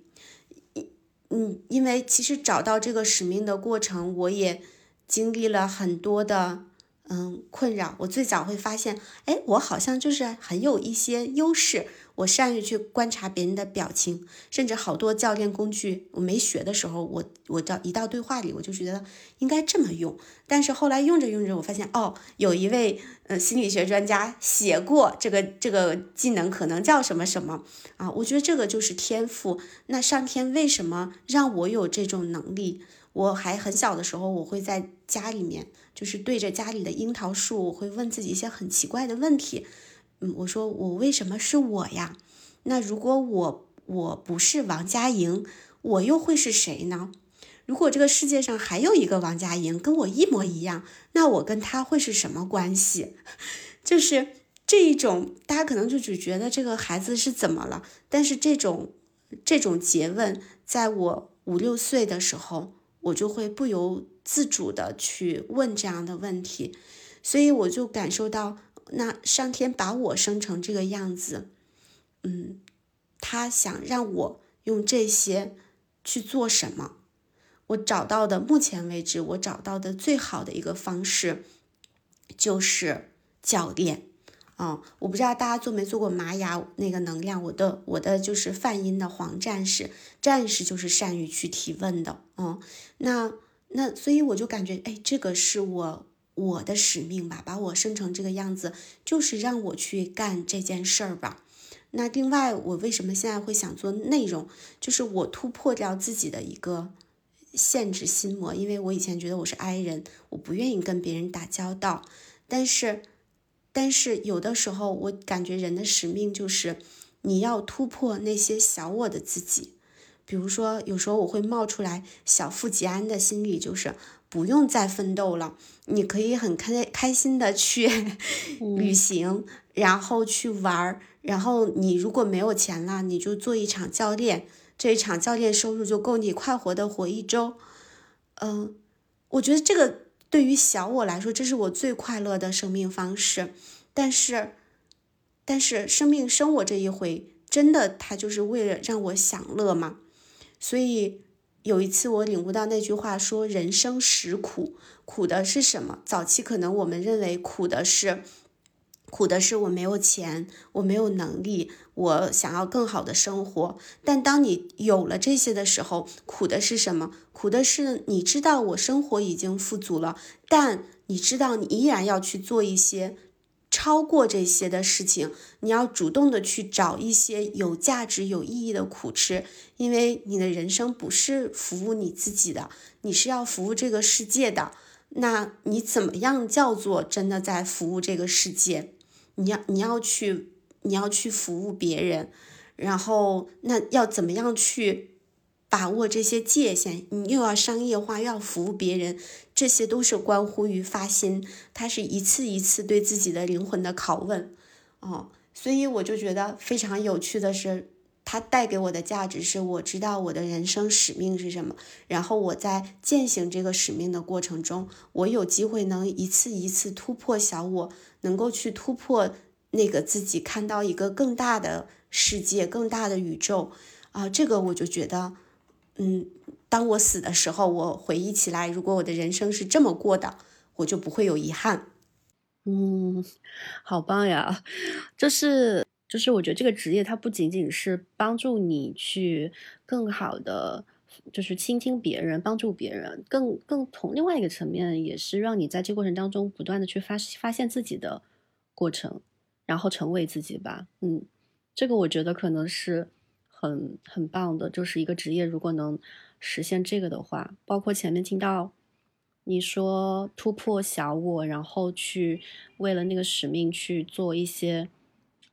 嗯，因为其实找到这个使命的过程，我也经历了很多的。嗯，困扰我最早会发现，哎，我好像就是很有一些优势，我善于去观察别人的表情，甚至好多教练工具我没学的时候，我我到一到对话里，我就觉得应该这么用。但是后来用着用着，我发现哦，有一位呃心理学专家写过这个这个技能，可能叫什么什么啊？我觉得这个就是天赋。那上天为什么让我有这种能力？我还很小的时候，我会在家里面，就是对着家里的樱桃树，我会问自己一些很奇怪的问题。嗯，我说我为什么是我呀？那如果我我不是王佳莹，我又会是谁呢？如果这个世界上还有一个王佳莹跟我一模一样，那我跟他会是什么关系？[laughs] 就是这一种，大家可能就只觉得这个孩子是怎么了？但是这种这种诘问，在我五六岁的时候。我就会不由自主的去问这样的问题，所以我就感受到，那上天把我生成这个样子，嗯，他想让我用这些去做什么？我找到的，目前为止我找到的最好的一个方式，就是教练。嗯，我不知道大家做没做过玛雅那个能量，我的我的就是泛音的黄战士，战士就是善于去提问的，嗯，那那所以我就感觉，哎，这个是我我的使命吧，把我生成这个样子，就是让我去干这件事儿吧。那另外，我为什么现在会想做内容，就是我突破掉自己的一个限制心魔，因为我以前觉得我是 I 人，我不愿意跟别人打交道，但是。但是有的时候，我感觉人的使命就是，你要突破那些小我的自己。比如说，有时候我会冒出来小富即安的心理，就是不用再奋斗了，你可以很开开心的去 [laughs] 旅行，然后去玩儿。然后你如果没有钱了，你就做一场教练，这一场教练收入就够你快活的活一周。嗯，我觉得这个。对于小我来说，这是我最快乐的生命方式。但是，但是生命生我这一回，真的他就是为了让我享乐吗？所以有一次我领悟到那句话说：“人生实苦，苦的是什么？早期可能我们认为苦的是苦的是我没有钱，我没有能力，我想要更好的生活。但当你有了这些的时候，苦的是什么？苦的是你知道我生活已经富足了，但你知道你依然要去做一些超过这些的事情。你要主动的去找一些有价值、有意义的苦吃，因为你的人生不是服务你自己的，你是要服务这个世界的。那你怎么样叫做真的在服务这个世界？你要你要去你要去服务别人，然后那要怎么样去把握这些界限？你又要商业化，又要服务别人，这些都是关乎于发心。它是一次一次对自己的灵魂的拷问，哦，所以我就觉得非常有趣的是，它带给我的价值是我知道我的人生使命是什么，然后我在践行这个使命的过程中，我有机会能一次一次突破小我。能够去突破那个自己，看到一个更大的世界、更大的宇宙啊！这个我就觉得，嗯，当我死的时候，我回忆起来，如果我的人生是这么过的，我就不会有遗憾。嗯，好棒呀！就是就是，我觉得这个职业它不仅仅是帮助你去更好的。就是倾听别人，帮助别人，更更从另外一个层面，也是让你在这个过程当中不断的去发发现自己的过程，然后成为自己吧。嗯，这个我觉得可能是很很棒的，就是一个职业如果能实现这个的话，包括前面听到你说突破小我，然后去为了那个使命去做一些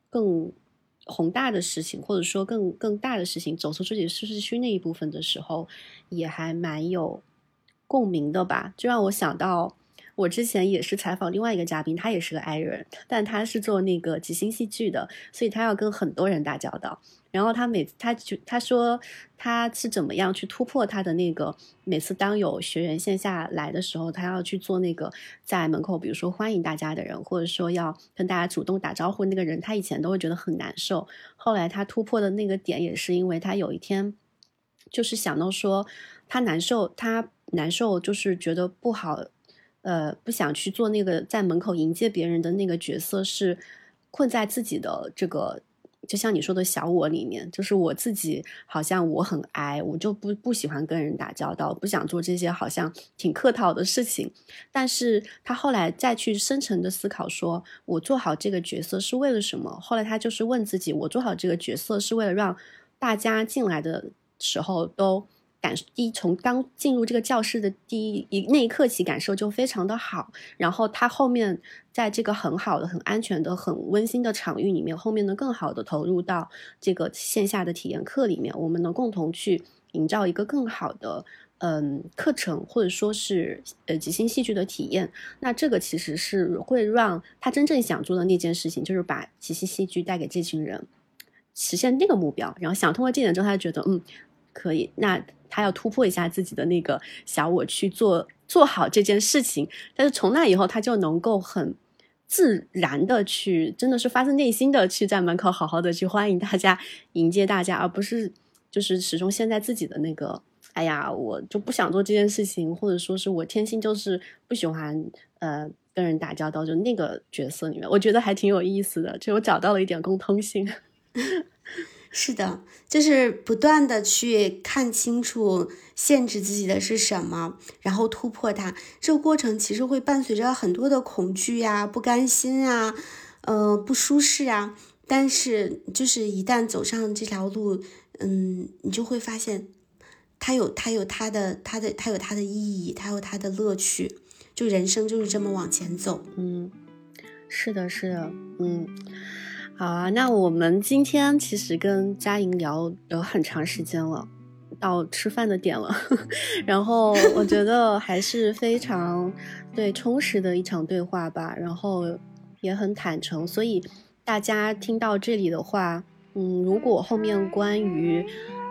更。宏大的事情，或者说更更大的事情，走出自己舒适区那一部分的时候，也还蛮有共鸣的吧？就让我想到，我之前也是采访另外一个嘉宾，他也是个 I 人，但他是做那个即兴戏剧的，所以他要跟很多人打交道。然后他每他就他说他是怎么样去突破他的那个每次当有学员线下来的时候，他要去做那个在门口，比如说欢迎大家的人，或者说要跟大家主动打招呼那个人，他以前都会觉得很难受。后来他突破的那个点也是因为他有一天就是想到说他难受，他难受就是觉得不好，呃，不想去做那个在门口迎接别人的那个角色，是困在自己的这个。就像你说的小我里面，就是我自己，好像我很矮，我就不不喜欢跟人打交道，不想做这些好像挺客套的事情。但是他后来再去深层的思考，说我做好这个角色是为了什么？后来他就是问自己，我做好这个角色是为了让大家进来的时候都。感一从刚进入这个教室的第一一那一刻起，感受就非常的好。然后他后面在这个很好的、很安全的、很温馨的场域里面，后面能更好的投入到这个线下的体验课里面，我们能共同去营造一个更好的嗯课程，或者说是呃即兴戏剧的体验。那这个其实是会让他真正想做的那件事情，就是把即兴戏剧带给这群人，实现那个目标。然后想通过这点之后，他就觉得嗯可以那。他要突破一下自己的那个小我去做做好这件事情，但是从那以后，他就能够很自然的去，真的是发自内心的去在门口好好的去欢迎大家，迎接大家，而不是就是始终陷在自己的那个，哎呀，我就不想做这件事情，或者说是我天性就是不喜欢呃跟人打交道，就那个角色里面，我觉得还挺有意思的，就我找到了一点共通性。[laughs] 是的，就是不断的去看清楚限制自己的是什么，然后突破它。这个过程其实会伴随着很多的恐惧呀、不甘心啊、呃不舒适啊。但是就是一旦走上这条路，嗯，你就会发现，它有它有它的它的它有它的意义，它有它的乐趣。就人生就是这么往前走。嗯，是的，是的，嗯。好啊，那我们今天其实跟佳莹聊有很长时间了，到吃饭的点了。[laughs] 然后我觉得还是非常对充实的一场对话吧，然后也很坦诚。所以大家听到这里的话，嗯，如果后面关于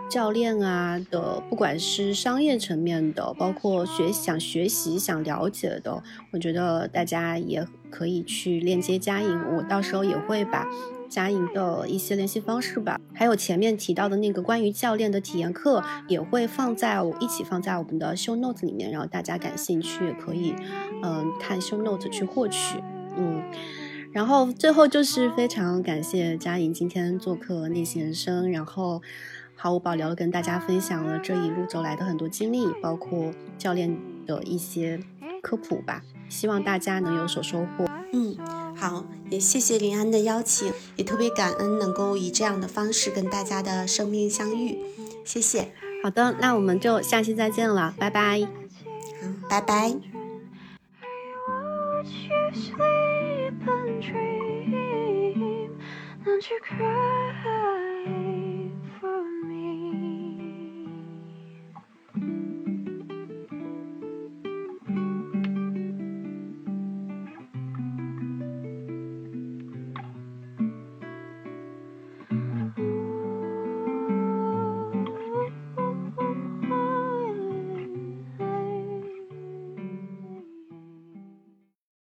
教练啊的，不管是商业层面的，包括学想学习、想了解的，我觉得大家也可以去链接佳莹，我到时候也会把。佳颖的一些联系方式吧，还有前面提到的那个关于教练的体验课，也会放在我一起放在我们的 show notes 里面，然后大家感兴趣也可以，嗯，看 show notes 去获取，嗯，然后最后就是非常感谢佳莹今天做客内心人生，然后毫无保留的跟大家分享了这一路走来的很多经历，包括教练的一些科普吧。希望大家能有所收获。嗯，好，也谢谢林安的邀请，也特别感恩能够以这样的方式跟大家的生命相遇，谢谢。好的，那我们就下期再见了，拜拜。好，拜拜。Don't you cry